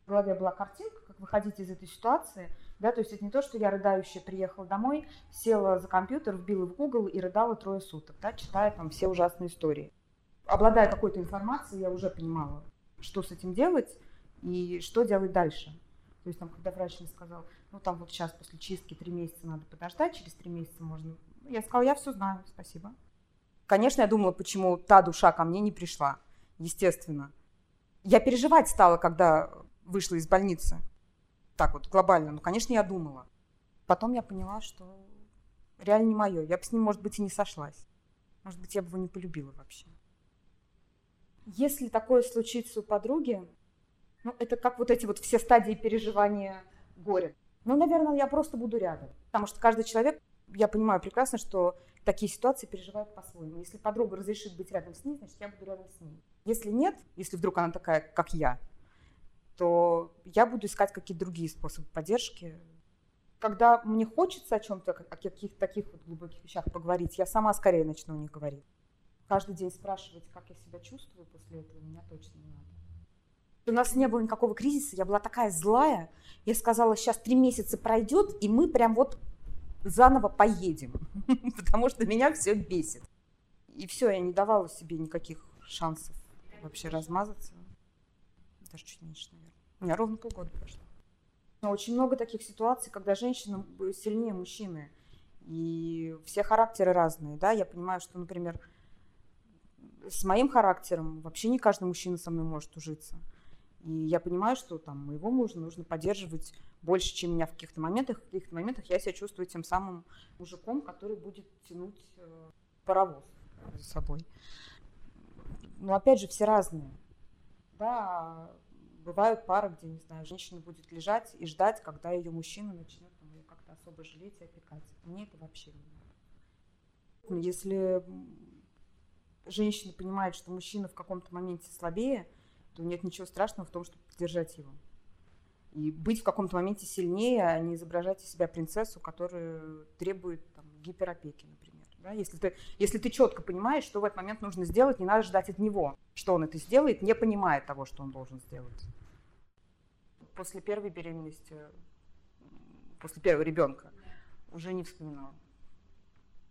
в голове была картинка, как выходить из этой ситуации, да, то есть это не то, что я рыдающая приехала домой, села за компьютер, вбила в Google и рыдала трое суток, да, читая там все ужасные истории. Обладая какой-то информацией, я уже понимала, что с этим делать и что делать дальше. То есть там, когда врач мне сказал, ну там вот сейчас после чистки три месяца надо подождать, через три месяца можно. Я сказала, я все знаю, спасибо. Конечно, я думала, почему та душа ко мне не пришла, естественно. Я переживать стала, когда вышла из больницы. Так вот, глобально. Ну, конечно, я думала. Потом я поняла, что реально не мое. Я бы с ним, может быть, и не сошлась. Может быть, я бы его не полюбила вообще. Если такое случится у подруги, ну, это как вот эти вот все стадии переживания горя. Ну, наверное, я просто буду рядом. Потому что каждый человек, я понимаю прекрасно, что такие ситуации переживает по-своему. Если подруга разрешит быть рядом с ней, значит, я буду рядом с ней. Если нет, если вдруг она такая, как я, то я буду искать какие-то другие способы поддержки. Когда мне хочется о чем-то, о каких-то таких вот глубоких вещах поговорить, я сама скорее начну о них говорить. Каждый день спрашивать, как я себя чувствую после этого, меня точно не надо. У нас не было никакого кризиса, я была такая злая. Я сказала, сейчас три месяца пройдет, и мы прям вот заново поедем, (laughs) потому что меня все бесит. И все, я не давала себе никаких шансов вообще размазаться. Даже чуть меньше, наверное. У меня ровно полгода прошло. Но очень много таких ситуаций, когда женщина сильнее мужчины. И все характеры разные, да. Я понимаю, что, например, с моим характером вообще не каждый мужчина со мной может ужиться. И я понимаю, что там моего мужа нужно поддерживать больше, чем меня в каких-то моментах. В каких-то моментах я себя чувствую тем самым мужиком, который будет тянуть э, паровоз за собой. Но опять же, все разные. Да, бывают пары, где, не знаю, женщина будет лежать и ждать, когда ее мужчина начнет там, ее как-то особо жалеть и опекать. Мне это вообще не надо. Если женщина понимает, что мужчина в каком-то моменте слабее, то нет ничего страшного в том, чтобы поддержать его. И быть в каком-то моменте сильнее, а не изображать из себя принцессу, которая требует там, гиперопеки, например. Да? Если, ты, если ты четко понимаешь, что в этот момент нужно сделать, не надо ждать от него, что он это сделает, не понимая того, что он должен сделать. После первой беременности, после первого ребенка, уже не вспоминала.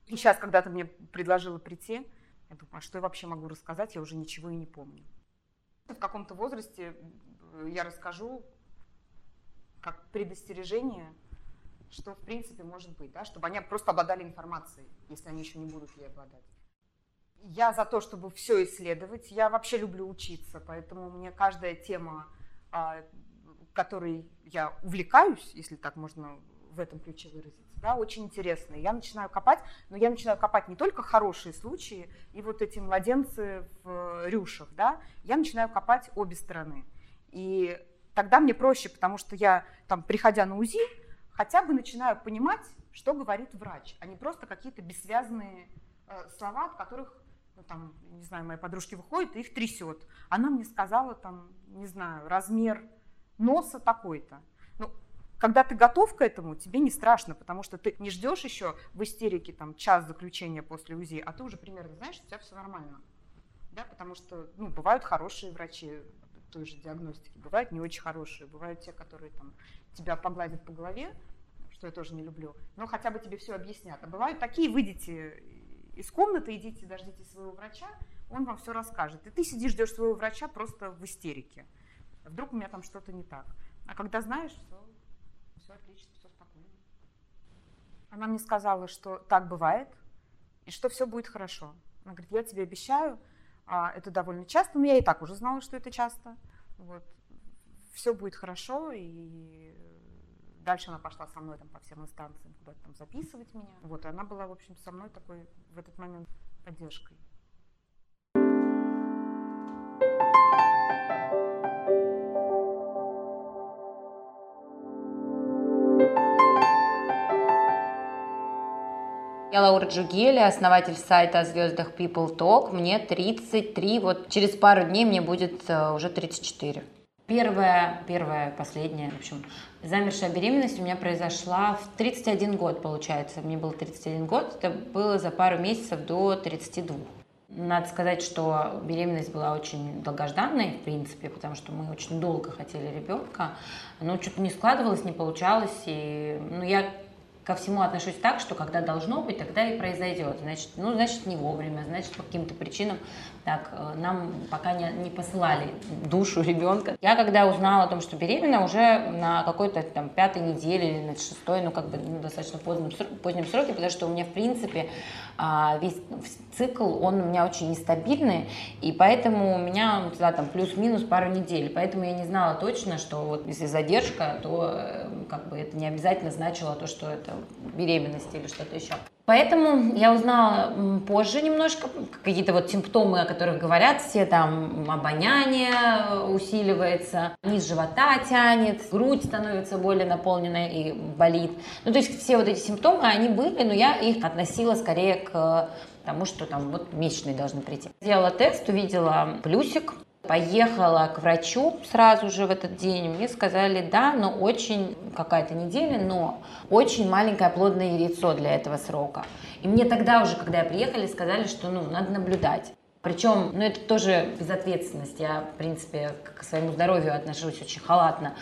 И сейчас, когда ты мне предложила прийти, я думаю, а что я вообще могу рассказать, я уже ничего и не помню. В каком-то возрасте я расскажу как предостережение, что в принципе может быть, да, чтобы они просто обладали информацией, если они еще не будут ей обладать. Я за то, чтобы все исследовать. Я вообще люблю учиться, поэтому мне каждая тема, а, которой я увлекаюсь, если так можно в этом ключе выразиться, да, очень интересные. Я начинаю копать, но я начинаю копать не только хорошие случаи и вот эти младенцы в рюшах, да, я начинаю копать обе стороны. И тогда мне проще, потому что я, там, приходя на УЗИ, хотя бы начинаю понимать, что говорит врач, а не просто какие-то бессвязные э, слова, от которых, ну, там, не знаю, моя подружки выходит и их трясет. Она мне сказала, там, не знаю, размер носа такой-то. Ну, когда ты готов к этому, тебе не страшно, потому что ты не ждешь еще в истерике там, час заключения после УЗИ, а ты уже примерно знаешь, что у тебя все нормально. Да, потому что ну, бывают хорошие врачи той же диагностики, бывают не очень хорошие, бывают те, которые там, тебя погладят по голове, что я тоже не люблю, но хотя бы тебе все объяснят. А бывают такие, выйдите из комнаты, идите, дождитесь своего врача, он вам все расскажет. И ты сидишь, ждешь своего врача просто в истерике. Вдруг у меня там что-то не так. А когда знаешь, все все отлично, все спокойно. Она мне сказала, что так бывает, и что все будет хорошо. Она говорит, я тебе обещаю, а, это довольно часто, но я и так уже знала, что это часто. Вот. Все будет хорошо, и дальше она пошла со мной там, по всем инстанциям куда-то там записывать меня. Вот, и она была, в общем, со мной такой в этот момент поддержкой.
Я Лаура Джугели, основатель сайта о звездах People Talk. Мне 33, вот через пару дней мне будет э, уже 34. Первая, первая, последняя, в общем, замершая беременность у меня произошла в 31 год, получается. Мне было 31 год, это было за пару месяцев до 32. Надо сказать, что беременность была очень долгожданной, в принципе, потому что мы очень долго хотели ребенка, но что-то не складывалось, не получалось, и ну, я ко всему отношусь так, что когда должно быть, тогда и произойдет. Значит, ну, значит, не вовремя, значит, по каким-то причинам так э, нам пока не, не посылали душу ребенка. Я когда узнала о том, что беременна, уже на какой-то там пятой неделе или на шестой, ну, как бы ну, достаточно позднем, позднем сроке, потому что у меня, в принципе, а, весь цикл, он у меня очень нестабильный, и поэтому у меня всегда там плюс-минус пару недель. Поэтому я не знала точно, что вот если задержка, то э, как бы это не обязательно значило то, что это беременность или что-то еще. Поэтому я узнала позже немножко какие-то вот симптомы, о которых говорят все, там обоняние усиливается, низ живота тянет, грудь становится более наполненной и болит. Ну, то есть все вот эти симптомы, они были, но я их относила скорее к тому, что там вот месячные должны прийти. Сделала тест, увидела плюсик, Поехала к врачу сразу же в этот день. Мне сказали, да, но очень какая-то неделя, но очень маленькое плодное яйцо для этого срока. И мне тогда уже, когда я приехали, сказали, что ну, надо наблюдать. Причем, ну это тоже безответственность. Я, в принципе, к своему здоровью отношусь очень халатно.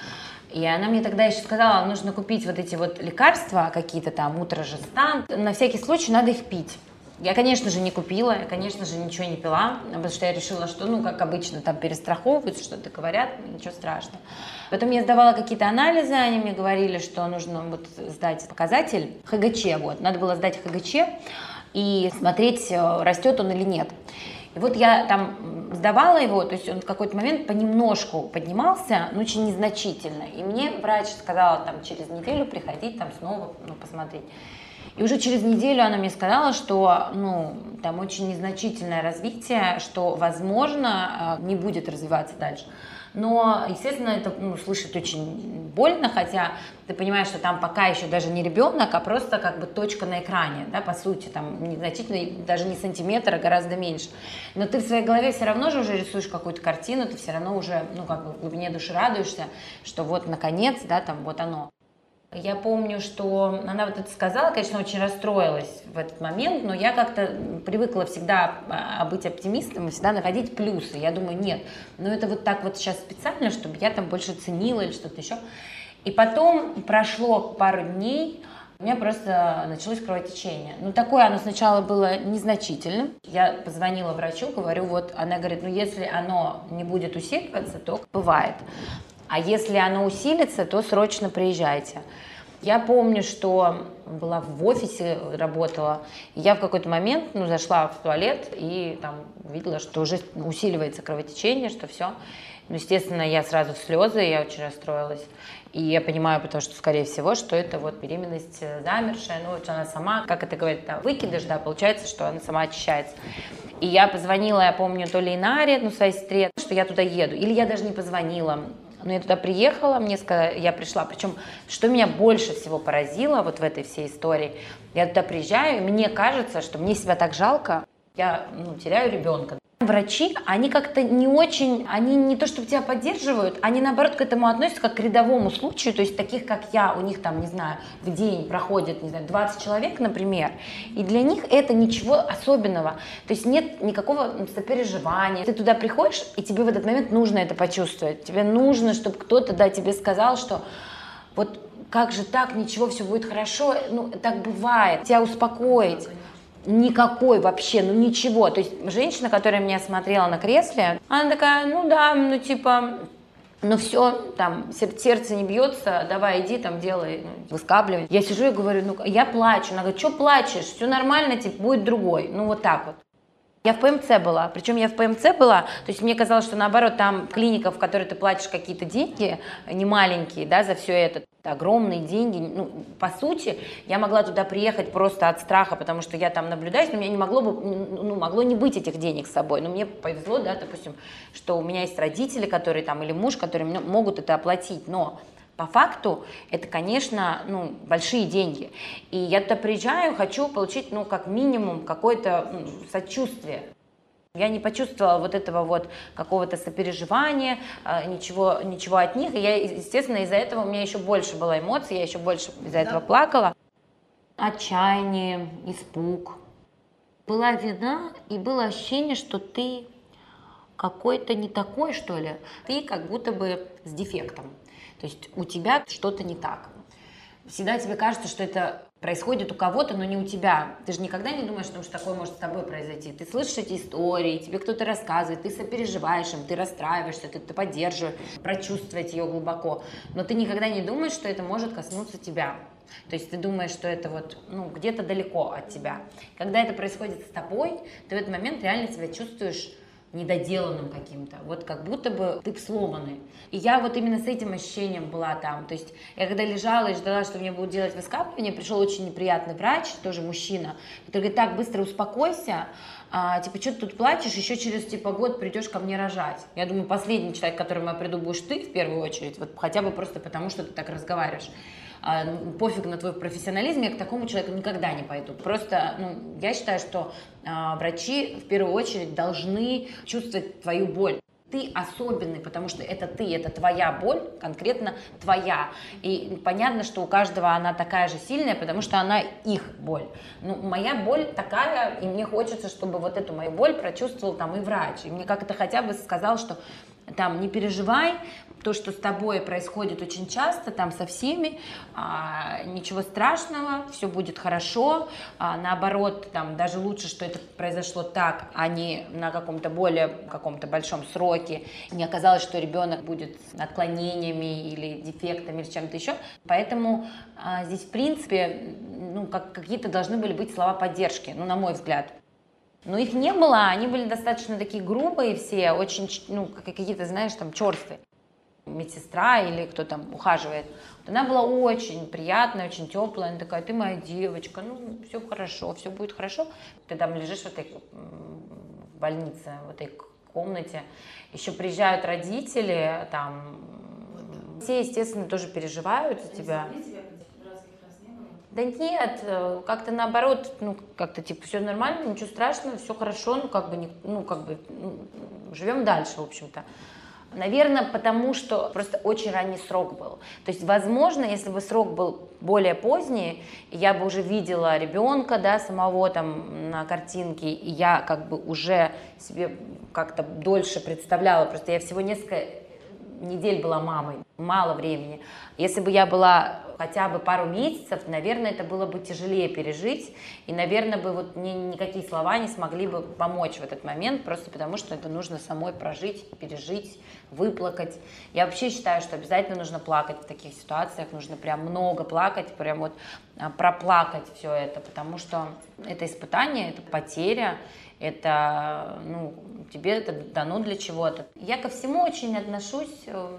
И она мне тогда еще сказала, нужно купить вот эти вот лекарства какие-то там, утрожестан. На всякий случай надо их пить. Я, конечно же, не купила, я, конечно же, ничего не пила, потому что я решила, что, ну, как обычно, там перестраховываются, что-то говорят, ничего страшного. Потом я сдавала какие-то анализы, они мне говорили, что нужно вот сдать показатель ХГЧ, вот, надо было сдать ХГЧ и смотреть, э, растет он или нет. И вот я там сдавала его, то есть он в какой-то момент понемножку поднимался, но очень незначительно. И мне врач сказала там через неделю приходить там снова ну, посмотреть. И уже через неделю она мне сказала, что ну, там очень незначительное развитие, что, возможно, э, не будет развиваться дальше. Но, естественно, это ну, слышать очень больно, хотя ты понимаешь, что там пока еще даже не ребенок, а просто как бы точка на экране, да, по сути, там незначительно, даже не сантиметр, а гораздо меньше. Но ты в своей голове все равно же уже рисуешь какую-то картину, ты все равно уже, ну, как бы в глубине души радуешься, что вот, наконец, да, там вот оно. Я помню, что она вот это сказала, конечно, очень расстроилась в этот момент, но я как-то привыкла всегда а, быть оптимистом всегда находить плюсы. Я думаю, нет, но это вот так вот сейчас специально, чтобы я там больше ценила или что-то еще. И потом прошло пару дней, у меня просто началось кровотечение. Ну, такое оно сначала было незначительным. Я позвонила врачу, говорю, вот, она говорит, ну, если оно не будет усиливаться, то бывает. А если оно усилится, то срочно приезжайте. Я помню, что была в офисе, работала, и я в какой-то момент ну, зашла в туалет и там увидела, что уже усиливается кровотечение, что все. Ну, естественно, я сразу в слезы, я очень расстроилась. И я понимаю, потому что, скорее всего, что это вот беременность э, замершая, ну, вот она сама, как это говорит, да, выкидыш, да, получается, что она сама очищается. И я позвонила, я помню, то ли Инаре, ну, своей сестре, что я туда еду, или я даже не позвонила. Но я туда приехала, мне сказали, я пришла. Причем, что меня больше всего поразило вот в этой всей истории, я туда приезжаю, и мне кажется, что мне себя так жалко, я ну, теряю ребенка. Врачи, они как-то не очень, они не то, чтобы тебя поддерживают, они наоборот к этому относятся как к рядовому случаю, то есть таких, как я, у них там, не знаю, в день проходит, не знаю, 20 человек, например, и для них это ничего особенного, то есть нет никакого сопереживания. Ты туда приходишь, и тебе в этот момент нужно это почувствовать, тебе нужно, чтобы кто-то, да, тебе сказал, что вот как же так, ничего, все будет хорошо, ну, так бывает, тебя успокоить никакой вообще, ну ничего. То есть женщина, которая меня смотрела на кресле, она такая, ну да, ну типа, ну все, там, сердце не бьется, давай иди там делай, ну, выскабливай. Я сижу и говорю, ну я плачу. Она говорит, что плачешь, все нормально, типа, будет другой. Ну вот так вот. Я в ПМЦ была, причем я в ПМЦ была, то есть мне казалось, что наоборот, там клиника, в которой ты платишь какие-то деньги, не маленькие, да, за все это, огромные деньги, ну, по сути, я могла туда приехать просто от страха, потому что я там наблюдаюсь, но у меня не могло бы, ну, могло не быть этих денег с собой, но мне повезло, да, допустим, что у меня есть родители, которые там, или муж, которые могут это оплатить, но по факту это, конечно, ну, большие деньги. И я туда приезжаю, хочу получить, ну, как минимум, какое-то ну, сочувствие. Я не почувствовала вот этого вот какого-то сопереживания, а, ничего, ничего от них. И я, естественно, из-за этого у меня еще больше было эмоций, я еще больше из-за этого плакала. Отчаяние, испуг. Была вина, и было ощущение, что ты какой-то не такой, что ли. Ты как будто бы с дефектом. То есть у тебя что-то не так. всегда тебе кажется, что это происходит у кого-то, но не у тебя. Ты же никогда не думаешь, что такое может с тобой произойти. Ты слышишь эти истории, тебе кто-то рассказывает, ты сопереживаешь им, ты расстраиваешься, ты, ты поддерживаешь, прочувствовать ее глубоко. Но ты никогда не думаешь, что это может коснуться тебя. То есть ты думаешь, что это вот ну, где-то далеко от тебя. Когда это происходит с тобой, ты в этот момент реально себя чувствуешь недоделанным каким-то, вот как будто бы ты сломанный. И я вот именно с этим ощущением была там. То есть я когда лежала и ждала, что мне будут делать выскапывание, пришел очень неприятный врач, тоже мужчина, который говорит, так, быстро успокойся, а, типа, что ты тут плачешь, еще через, типа, год придешь ко мне рожать. Я думаю, последний человек, к которому я приду, будешь ты в первую очередь, вот хотя бы просто потому, что ты так разговариваешь. А, пофиг на твой профессионализм, я к такому человеку никогда не пойду. Просто ну, я считаю, что а, врачи в первую очередь должны чувствовать твою боль ты особенный, потому что это ты, это твоя боль, конкретно твоя. И понятно, что у каждого она такая же сильная, потому что она их боль. Ну, моя боль такая, и мне хочется, чтобы вот эту мою боль прочувствовал там и врач. И мне как-то хотя бы сказал, что там не переживай, то, что с тобой происходит очень часто, там со всеми, а, ничего страшного, все будет хорошо, а, наоборот, там даже лучше, что это произошло так, а не на каком-то более каком-то большом сроке, не оказалось, что ребенок будет с отклонениями или дефектами или чем-то еще, поэтому а, здесь в принципе ну, как, какие-то должны были быть слова поддержки, ну, на мой взгляд, но их не было, они были достаточно такие грубые все, очень, ну, какие-то, знаешь, там, черствые медсестра или кто там ухаживает. Вот она была очень приятная, очень теплая, она такая, ты моя девочка, ну, все хорошо, все будет хорошо. Ты там лежишь в этой больнице, в этой комнате, еще приезжают родители, там, все, естественно, тоже переживают за тебя. Да нет, э, как-то наоборот, ну, как-то типа все нормально, ничего страшного, все хорошо, ну, как бы, ну, как бы, ну, живем дальше, в общем-то. Наверное, потому что просто очень ранний срок был. То есть, возможно, если бы срок был более поздний, я бы уже видела ребенка, да, самого там на картинке, и я как бы уже себе как-то дольше представляла, просто я всего несколько недель была мамой, мало времени. Если бы я была хотя бы пару месяцев, наверное, это было бы тяжелее пережить, и, наверное, бы вот ни, никакие слова не смогли бы помочь в этот момент, просто потому что это нужно самой прожить, пережить, выплакать. Я вообще считаю, что обязательно нужно плакать в таких ситуациях, нужно прям много плакать, прям вот а, проплакать все это, потому что это испытание, это потеря, это, ну, тебе это дано для чего-то. Я ко всему очень отношусь, э,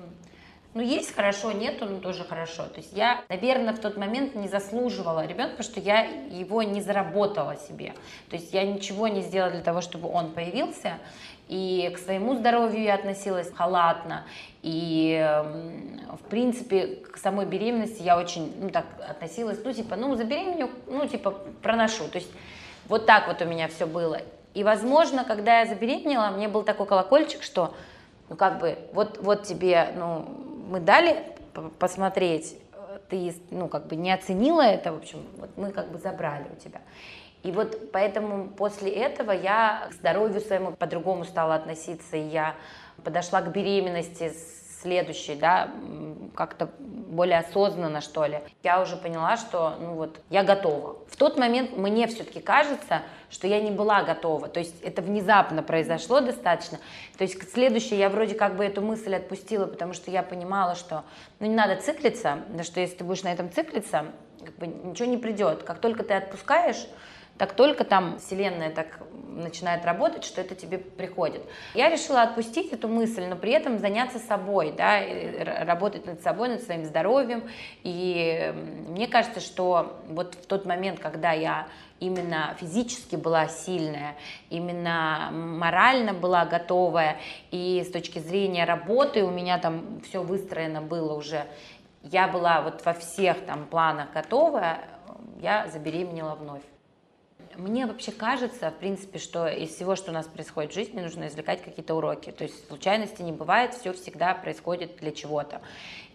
ну, есть хорошо, нету, ну, тоже хорошо. То есть я, наверное, в тот момент не заслуживала ребенка, потому что я его не заработала себе. То есть я ничего не сделала для того, чтобы он появился. И к своему здоровью я относилась халатно. И, в принципе, к самой беременности я очень, ну, так относилась, ну, типа, ну, забеременю, ну, типа, проношу. То есть вот так вот у меня все было. И, возможно, когда я забеременела, мне был такой колокольчик, что, ну, как бы, вот, вот тебе, ну, мы дали посмотреть, ты, ну, как бы не оценила это, в общем, вот мы как бы забрали у тебя. И вот поэтому после этого я к здоровью своему по-другому стала относиться, и я подошла к беременности с следующий, да, как-то более осознанно, что ли, я уже поняла, что, ну вот, я готова. В тот момент мне все-таки кажется, что я не была готова, то есть это внезапно произошло достаточно, то есть следующее я вроде как бы эту мысль отпустила, потому что я понимала, что, ну, не надо циклиться, да, что если ты будешь на этом циклиться, как бы ничего не придет. Как только ты отпускаешь, так только там Вселенная так начинает работать, что это тебе приходит. Я решила отпустить эту мысль, но при этом заняться собой, да, работать над собой, над своим здоровьем. И мне кажется, что вот в тот момент, когда я именно физически была сильная, именно морально была готовая, и с точки зрения работы у меня там все выстроено было уже, я была вот во всех там планах готовая, я забеременела вновь. Мне вообще кажется, в принципе, что из всего, что у нас происходит в жизни, нужно извлекать какие-то уроки. То есть случайности не бывает, все всегда происходит для чего-то.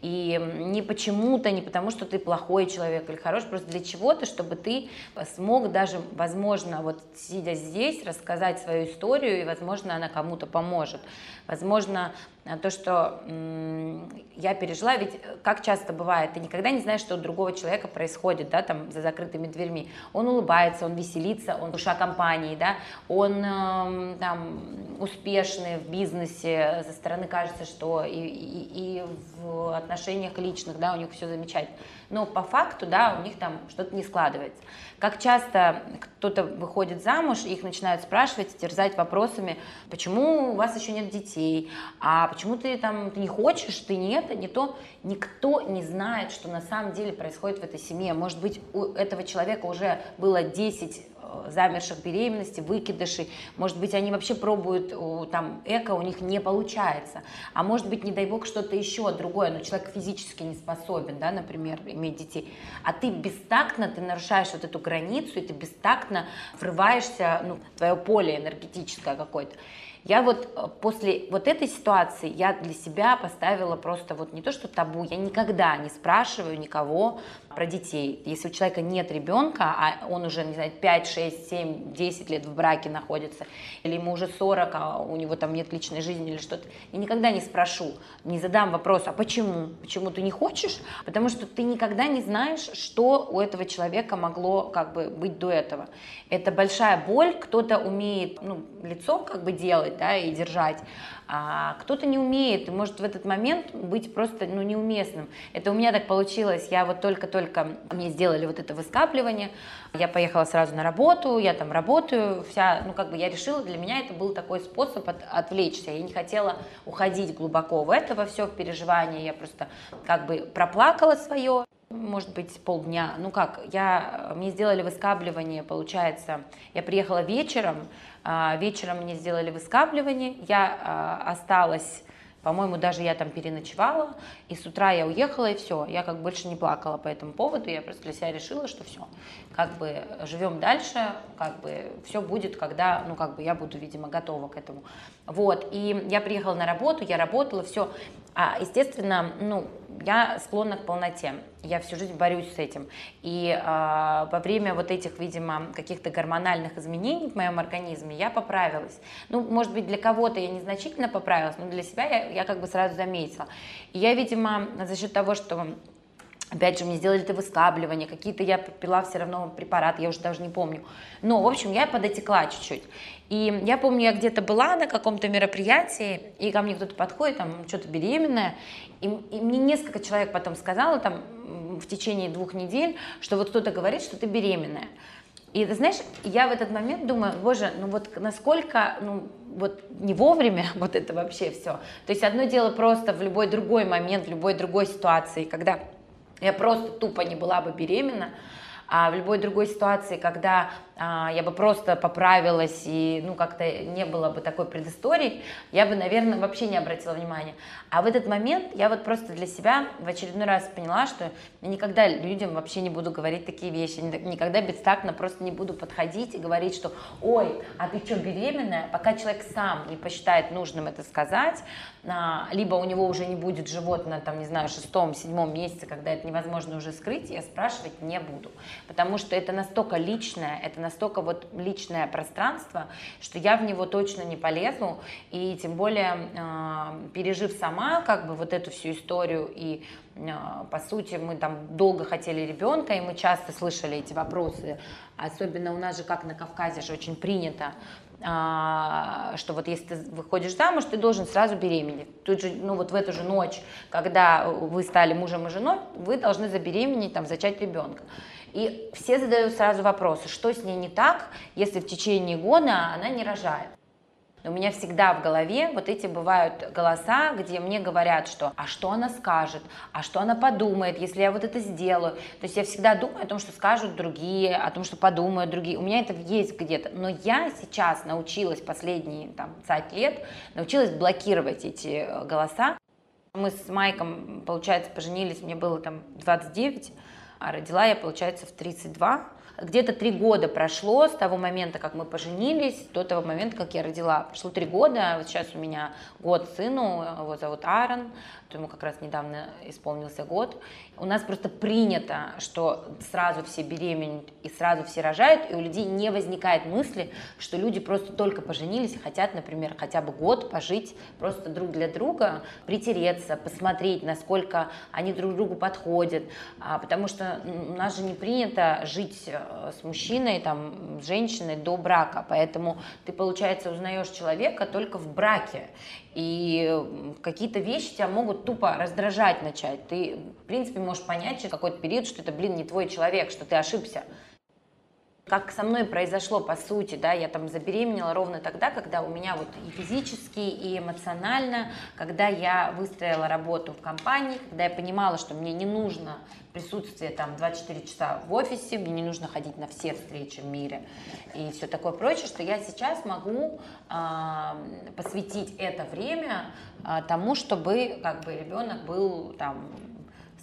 И не почему-то, не потому, что ты плохой человек или хороший, просто для чего-то, чтобы ты смог даже, возможно, вот сидя здесь, рассказать свою историю, и, возможно, она кому-то поможет. Возможно, то, что я пережила, ведь э, как часто бывает, ты никогда не знаешь, что у другого человека происходит, да, там, за закрытыми дверьми. Он улыбается, он веселится, он душа компании, да, он э, там успешный в бизнесе, со стороны кажется, что и, и, и в отношениях личных, да, у них все замечательно. Но по факту, да, у них там что-то не складывается. Как часто кто-то выходит замуж, их начинают спрашивать, терзать вопросами, почему у вас еще нет детей, а почему ты там ты не хочешь, ты не это, не то. Никто не знает, что на самом деле происходит в этой семье. Может быть, у этого человека уже было 10 Э, замерших беременности, выкидышей. Может быть, они вообще пробуют там эко, у них не получается. А может быть, не дай бог, что-то еще другое, но человек физически не способен, да, например, иметь детей. А ты бестактно, ты нарушаешь вот эту границу, и ты бестактно врываешься, ну, в твое поле энергетическое какое-то. Я вот э, после вот этой ситуации я для себя поставила просто вот не то, что табу, я никогда не спрашиваю никого про детей. Если у человека нет ребенка, а он уже, не знаю, 5, 6, 7, 10 лет в браке находится, или ему уже 40, а у него там нет личной жизни или что-то, я никогда не спрошу, не задам вопрос, а почему? Почему ты не хочешь? Потому что ты никогда не знаешь, что у этого человека могло как бы быть до этого. Это большая боль, кто-то умеет ну, лицо как бы делать, да, и держать, а кто-то не умеет может в этот момент быть просто ну, неуместным. Это у меня так получилось, я вот только-только мне сделали вот это выскапливание, я поехала сразу на работу, я там работаю, вся, ну как бы я решила, для меня это был такой способ от, отвлечься, я не хотела уходить глубоко в это, во все в переживание, я просто как бы проплакала свое, может быть, полдня. Ну как, я, мне сделали выскабливание, получается, я приехала вечером, а, вечером мне сделали выскабливание, я а, осталась по-моему, даже я там переночевала, и с утра я уехала, и все. Я как больше не плакала по этому поводу, я просто для себя решила, что все, как бы живем дальше, как бы все будет, когда, ну, как бы я буду, видимо, готова к этому. Вот, и я приехала на работу, я работала, все. А, естественно, ну, я склонна к полноте. Я всю жизнь борюсь с этим. И э, во время вот этих, видимо, каких-то гормональных изменений в моем организме я поправилась. Ну, может быть, для кого-то я незначительно поправилась, но для себя я, я как бы сразу заметила. И я, видимо, за счет того, что Опять же, мне сделали это выскабливание, какие-то я пила все равно препараты, я уже даже не помню. Но, в общем, я подотекла чуть-чуть. И я помню, я где-то была на каком-то мероприятии, и ко мне кто-то подходит, там, что-то беременная, и, и мне несколько человек потом сказала, там, в течение двух недель, что вот кто-то говорит, что ты беременная. И ты знаешь, я в этот момент думаю, боже, ну вот насколько, ну вот не вовремя (laughs) вот это вообще все. То есть одно дело просто в любой другой момент, в любой другой ситуации, когда я просто тупо не была бы беременна, а в любой другой ситуации, когда я бы просто поправилась и, ну, как-то не было бы такой предыстории, я бы, наверное, вообще не обратила внимания. А в этот момент я вот просто для себя в очередной раз поняла, что я никогда людям вообще не буду говорить такие вещи, никогда бестактно просто не буду подходить и говорить, что, ой, а ты что, беременная? Пока человек сам не посчитает нужным это сказать, а, либо у него уже не будет живот на, там, не знаю, шестом, седьмом месяце, когда это невозможно уже скрыть, я спрашивать не буду. Потому что это настолько личное, это настолько вот личное пространство, что я в него точно не полезу, и тем более э, пережив сама как бы вот эту всю историю и э, по сути, мы там долго хотели ребенка, и мы часто слышали эти вопросы. Особенно у нас же, как на Кавказе, же очень принято, а, что вот если ты выходишь замуж, ты должен сразу беременеть. Тут же, ну вот в эту же ночь, когда вы стали мужем и женой, вы должны забеременеть, там, зачать ребенка. И все задают сразу вопросы, что с ней не так, если в течение года она не рожает. У меня всегда в голове вот эти бывают голоса, где мне говорят, что а что она скажет, а что она подумает, если я вот это сделаю. То есть я всегда думаю о том, что скажут другие, о том, что подумают другие. У меня это есть где-то. Но я сейчас научилась последние там 20 лет, научилась блокировать эти э, голоса. Мы с Майком, получается, поженились, мне было там 29, а родила я, получается, в 32. где-то три года прошло с того момента, как мы поженились, до того момента, как я родила. Прошло три года, вот сейчас у меня год сыну, его зовут Аарон, ему как раз недавно исполнился год. У нас просто принято, что сразу все беременеют и сразу все рожают, и у людей не возникает мысли, что люди просто только поженились и хотят, например, хотя бы год пожить просто друг для друга, притереться, посмотреть, насколько они друг другу подходят, а, потому что у нас же не принято жить э, с мужчиной, там, с женщиной до брака, поэтому ты, получается, узнаешь человека только в браке, и какие-то вещи тебя могут тупо раздражать начать. Ты, в принципе, можешь понять через какой-то период, что это, блин, не твой человек, что ты ошибся как со мной произошло по сути, да, я там забеременела ровно тогда, когда у меня вот и физически, и эмоционально, когда я выстроила работу в компании, когда я понимала, что мне не нужно присутствие там 24 часа в офисе, мне не нужно ходить на все встречи в мире и все такое прочее, что я сейчас могу э, посвятить это время э, тому, чтобы как бы ребенок был там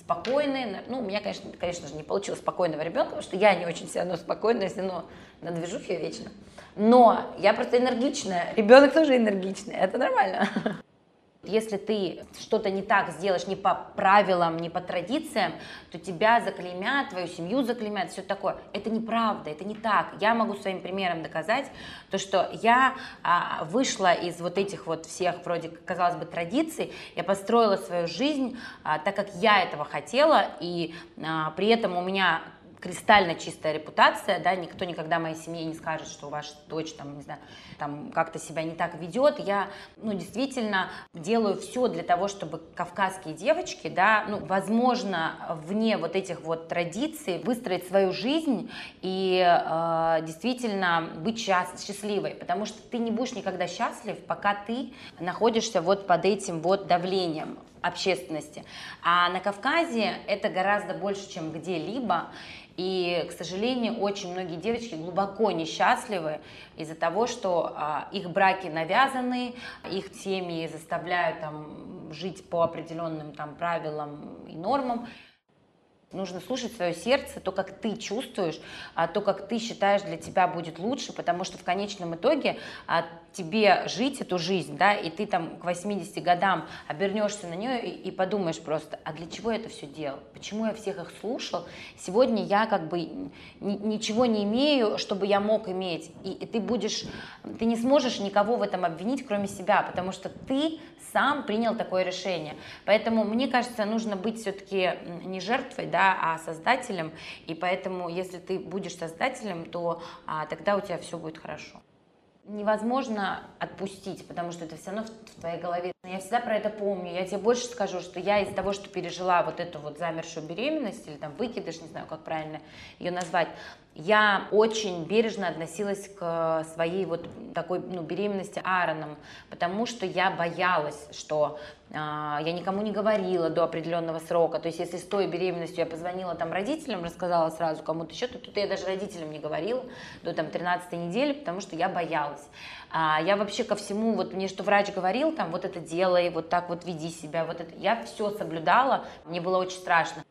спокойный. Ну, у меня, конечно, конечно же, не получилось спокойного ребенка, потому что я не очень все равно спокойная, если ну, на движухе вечно. Но я просто энергичная, ребенок тоже энергичный, это нормально. Если ты что-то не так сделаешь, не по правилам, не по традициям, то тебя заклеймят, твою семью заклеймят, все такое. Это неправда, это не так. Я могу своим примером доказать то, что я а, вышла из вот этих вот всех вроде, казалось бы, традиций, я построила свою жизнь а, так, как я этого хотела, и а, при этом у меня кристально чистая репутация, да, никто никогда моей семье не скажет, что ваша дочь там, не знаю, там как-то себя не так ведет. Я, ну, действительно делаю все для того, чтобы кавказские девочки, да, ну, возможно, вне вот этих вот традиций выстроить свою жизнь и э, действительно быть счастливой, потому что ты не будешь никогда счастлив, пока ты находишься вот под этим вот давлением общественности. А на Кавказе это гораздо больше, чем где-либо. И, к сожалению, очень многие девочки глубоко несчастливы из-за того, что а, их браки навязаны, их семьи заставляют там, жить по определенным там, правилам и нормам. Нужно слушать свое сердце, то, как ты чувствуешь, а то, как ты считаешь для тебя будет лучше, потому что в конечном итоге а, тебе жить эту жизнь, да, и ты там к 80 годам обернешься на нее и, и подумаешь просто, а для чего я это все делал? Почему я всех их слушал? Сегодня я как бы ничего не имею, чтобы я мог иметь. И, и ты будешь, ты не сможешь никого в этом обвинить, кроме себя, потому что ты сам принял такое решение. Поэтому, мне кажется, нужно быть все-таки не жертвой, да, а создателем. И поэтому, если ты будешь создателем, то а, тогда у тебя все будет хорошо невозможно отпустить, потому что это все равно в твоей голове. Я всегда про это помню. Я тебе больше скажу, что я из-за того, что пережила вот эту вот замершую беременность или там выкидыш, не знаю, как правильно ее назвать, я очень бережно относилась к своей вот такой ну, беременности Аароном, потому что я боялась, что э, я никому не говорила до определенного срока. То есть если с той беременностью я позвонила там родителям, рассказала сразу кому-то еще, то тут я даже родителям не говорила до там 13 недели, потому что я боялась. А я вообще ко всему, вот мне что врач говорил, там вот это делай, вот так вот веди себя, вот это, я все соблюдала, мне было очень страшно.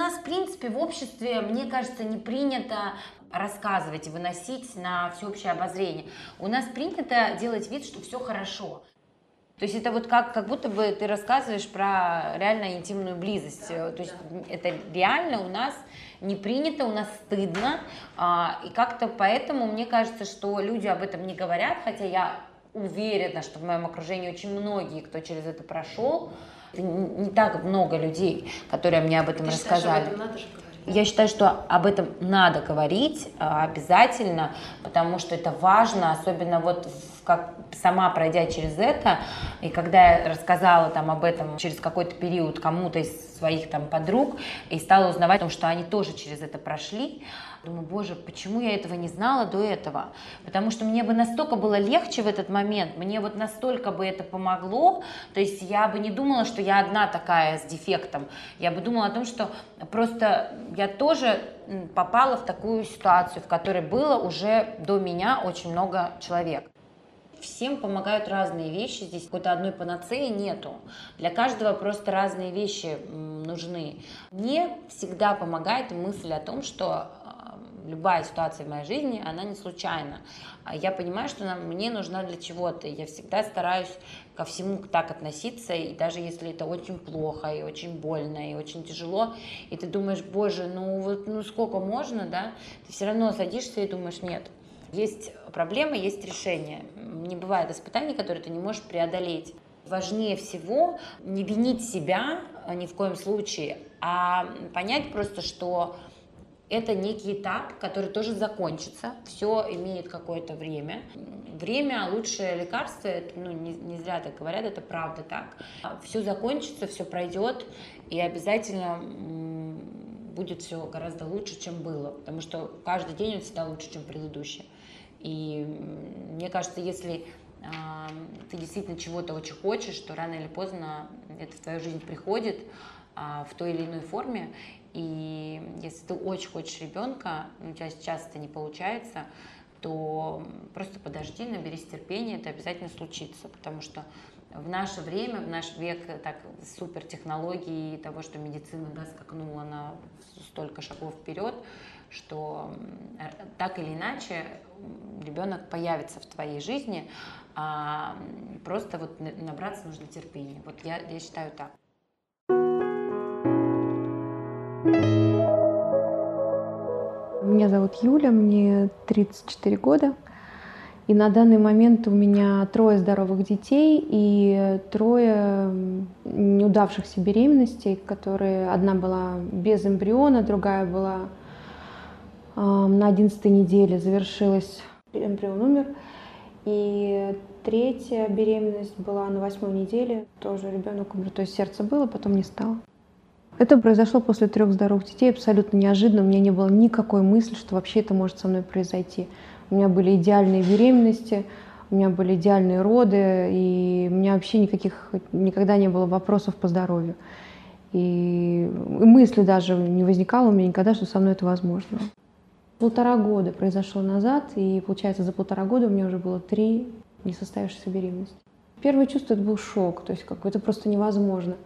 У нас, в принципе, в обществе, мне кажется, не принято рассказывать и выносить на всеобщее обозрение. У нас принято делать вид, что все хорошо. То есть это вот как, как будто бы ты рассказываешь про реально интимную близость. То есть это реально у нас не принято, у нас стыдно. А, и как-то поэтому мне кажется, что люди об этом не говорят, хотя я уверена, что в моем окружении очень многие, кто через это прошел, не так много людей, которые мне об этом Ты рассказали. Считаешь, об этом надо же говорить? Я считаю, что об этом надо говорить а, обязательно, потому что это важно, особенно вот как сама пройдя через это, и когда я рассказала там об этом через какой-то период кому-то из своих там подруг, и стала узнавать о том, что они тоже через это прошли, Думаю, боже, почему я этого не знала до этого? Потому что мне бы настолько было легче в этот момент, мне вот настолько бы это помогло, то есть я бы не думала, что я одна такая с дефектом, я бы думала о том, что просто я тоже попала в такую ситуацию, в которой было уже до меня очень много человек всем помогают разные вещи, здесь какой-то одной панацеи нету. Для каждого просто разные вещи нужны. Мне всегда помогает мысль о том, что любая ситуация в моей жизни, она не случайна. А я понимаю, что она мне нужна для чего-то. Я всегда стараюсь ко всему так относиться, и даже если это очень плохо, и очень больно, и очень тяжело, и ты думаешь, боже, ну вот ну сколько можно, да, ты все равно садишься и думаешь, нет, есть проблема, есть решение. Не бывает испытаний, которые ты не можешь преодолеть. Важнее всего не винить себя а, ни в коем случае, а понять просто, что это некий этап, который тоже закончится. Все имеет какое-то время. Время лучшее лекарство, это, ну, не, не зря так говорят, это правда так. Все закончится, все пройдет, и обязательно будет все гораздо лучше, чем было, потому что каждый день он всегда лучше, чем предыдущий. И мне кажется, если э, ты действительно чего-то очень хочешь, то рано или поздно это в твою жизнь приходит э, в той или иной форме. И если ты очень хочешь ребенка, у тебя сейчас это не получается, то просто подожди, наберись терпения, это обязательно случится, потому что в наше время, в наш век так супер технологий того, что медицина да, скакнула на столько шагов вперед, что так или иначе ребенок появится в твоей жизни, а просто вот набраться нужно терпения. Вот я, я считаю так.
Меня зовут Юля, мне 34 года. И на данный момент у меня трое здоровых детей и трое неудавшихся беременностей, которые одна была без эмбриона, другая была на 11 неделе завершилась, эмбрион умер. И третья беременность была на восьмой неделе, тоже ребенок умер, то есть сердце было, потом не стало. Это произошло после трех здоровых детей, абсолютно неожиданно. У меня не было никакой мысли, что вообще это может со мной произойти. У меня были идеальные беременности, у меня были идеальные роды, и у меня вообще никаких, никогда не было вопросов по здоровью. И мысли даже не возникало у меня никогда, что со мной это возможно. Полтора года произошло назад, и получается за полтора года у меня уже было три несостоявшихся беременности. Первое чувство это был шок, то есть как это просто невозможно.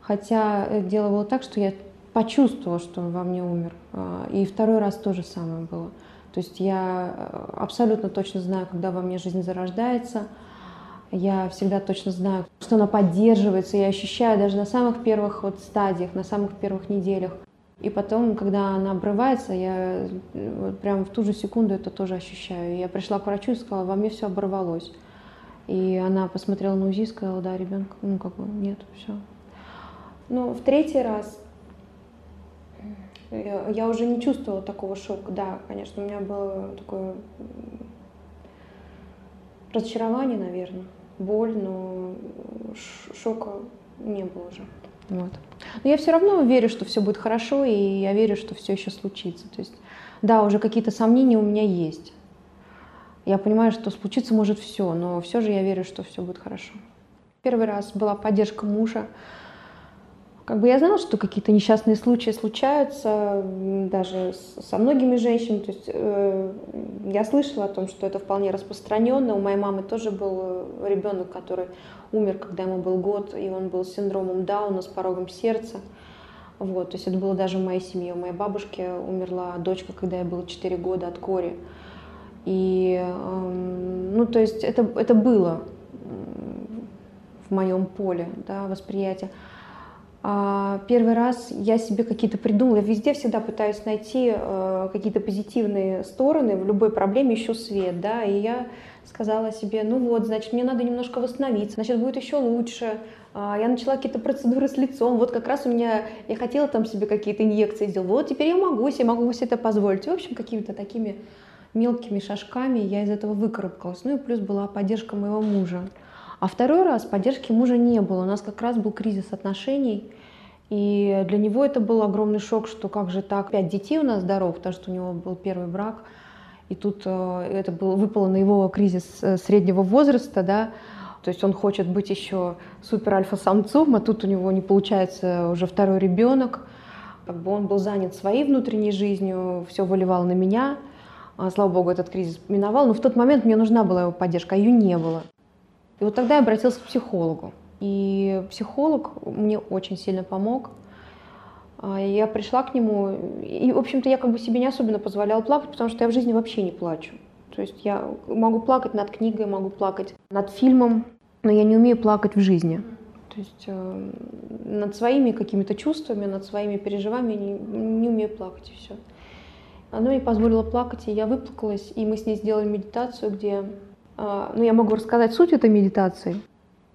Хотя э, дело было так, что я почувствовала, что он во мне умер. А, и второй раз то же самое было. То есть я э, абсолютно точно знаю, когда во мне жизнь зарождается. Я всегда точно знаю, что она поддерживается. Я ощущаю даже на самых первых вот стадиях, на самых первых неделях, и потом, когда она обрывается, я вот прям в ту же секунду это тоже ощущаю. Я пришла к врачу и сказала, во мне все оборвалось. И она посмотрела на УЗИ и сказала, да, ребенка, ну как бы нет, все. Но в третий раз я уже не чувствовала такого шока. Да, конечно, у меня было такое разочарование, наверное, боль, но шока не было уже. Вот. Но я все равно верю, что все будет хорошо, и я верю, что все еще случится. То есть, да, уже какие-то сомнения у меня есть. Я понимаю, что случиться может все, но все же я верю, что все будет хорошо. Первый раз была поддержка мужа, как бы я знала, что какие-то несчастные случаи случаются даже со многими женщинами. То есть э, я слышала о том, что это вполне распространенно. У моей мамы тоже был ребенок, который умер, когда ему был год, и он был с синдромом Дауна, с порогом сердца. Вот, то есть это было даже в моей семье. У моей бабушки умерла дочка, когда я было 4 года от кори. И, э, ну, то есть это, это было в моем поле да, восприятия. А, первый раз я себе какие-то придумала, я везде всегда пытаюсь найти э, какие-то позитивные стороны, в любой проблеме ищу свет, да, и я сказала себе, ну вот, значит, мне надо немножко восстановиться, значит, будет еще лучше. А, я начала какие-то процедуры с лицом, вот как раз у меня, я хотела там себе какие-то инъекции сделать, вот теперь я могу себе, могу себе это позволить. В общем, какими-то такими мелкими шажками я из этого выкарабкалась. Ну и плюс была поддержка моего мужа. А второй раз поддержки мужа не было. У нас как раз был кризис отношений. И для него это был огромный шок, что как же так, пять детей у нас здоров, потому что у него был первый брак. И тут э, это было, выпало на его кризис э, среднего возраста, да, то есть он хочет быть еще супер альфа-самцом, а тут у него не получается уже второй ребенок. Как бы он был занят своей внутренней жизнью, все выливал на меня. А, слава богу, этот кризис миновал. Но в тот момент мне нужна была его поддержка, а ее не было. И вот тогда я обратилась к психологу. И психолог мне очень сильно помог. А Я пришла к нему, и, в общем-то, я как бы себе не особенно позволяла плакать, потому что я в жизни вообще не плачу. То есть я могу плакать над книгой, могу плакать над фильмом, но я не умею плакать в жизни. То есть э, над своими какими-то чувствами, над своими переживаниями не, не умею плакать, и все. Оно мне позволило плакать, и я выплакалась, и мы с ней сделали медитацию, где... э, ну, я могу рассказать суть этой медитации.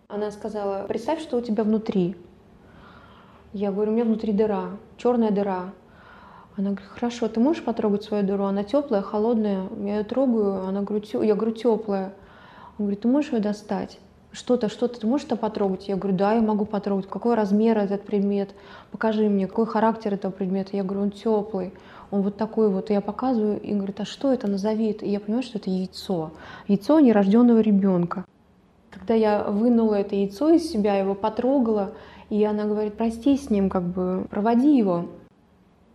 Она сказала, представь, что у тебя внутри. Я говорю, у меня внутри дыра, черная дыра. Она говорит, хорошо, ты можешь потрогать свою дыру? Она теплая, холодная. Я ее трогаю, она говорит, «Тё-» я говорю, теплая. Он говорит, ты можешь ее достать? Что-то, что-то, ты можешь это потрогать? Я говорю, да, я могу потрогать. Какой размер этот предмет? Покажи мне, какой характер этого предмета? Я говорю, он теплый, он вот такой вот. И я показываю, и говорит, а что это, назови это. И я понимаю, что это яйцо. Яйцо нерожденного ребенка. Когда я вынула это яйцо из себя, его потрогала, и она говорит, прости с ним, как бы, проводи его.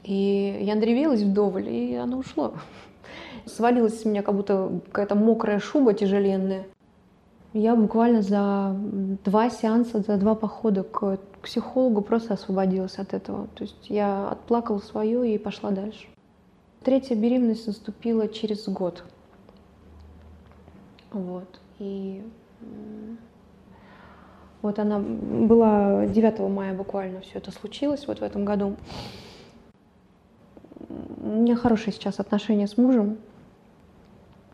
И я надревелась вдоволь, и оно ушло. (laughs) Свалилась с меня как будто какая-то мокрая шуба тяжеленная. Я буквально за два сеанса, за два похода к психологу просто освободилась от этого. То есть я отплакала свое и пошла дальше. Третья беременность наступила через год. Вот. И вот она была 9 мая буквально все это случилось вот в этом году. У меня хорошие сейчас отношения с мужем.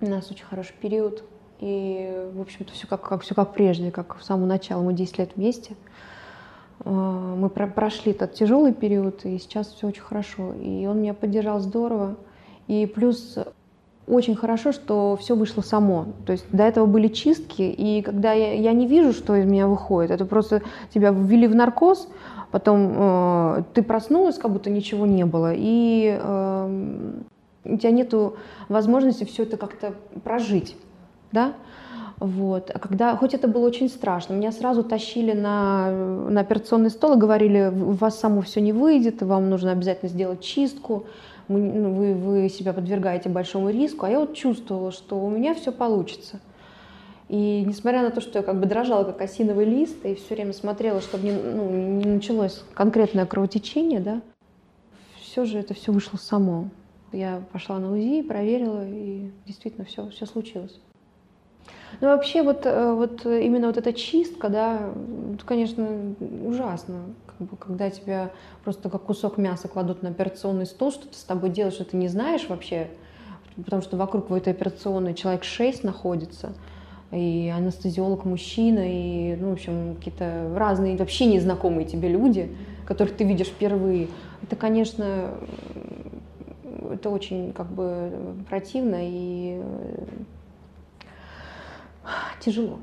У нас очень хороший период. И, в общем-то, все как, как, все как прежде, как в самом начале. Мы 10 лет вместе. А, мы про прошли этот тяжелый период, и сейчас все очень хорошо. И он меня поддержал здорово. И плюс очень хорошо, что все вышло само. То есть до этого были чистки, и когда я, я не вижу, что из меня выходит, это просто тебя ввели в наркоз, потом э, ты проснулась, как будто ничего не было, и э, у тебя нет возможности все это как-то прожить, да? Вот. А когда, хоть это было очень страшно, меня сразу тащили на, на операционный стол и говорили, у вас само все не выйдет, вам нужно обязательно сделать чистку, ну, вы, вы себя подвергаете большому риску, а я вот чувствовала, что у меня все получится. И несмотря на то, что я как бы дрожала, как осиновый лист, и все время смотрела, чтобы не, ну, не началось конкретное кровотечение, да, все же это все вышло само. Я пошла на УЗИ, проверила, и действительно все, все случилось. Ну, вообще, вот, э, вот именно вот эта чистка, да, конечно, ужасно, как бы, когда тебя просто как кусок мяса кладут на операционный стол, что ты с тобой делаешь, что ты не знаешь вообще, потому что вокруг в этой операционной человек 6 находится, и анестезиолог мужчина, и, ну, в общем, какие-то разные, вообще незнакомые тебе люди, которых ты видишь впервые. Это, конечно, это очень как бы противно и тяжело.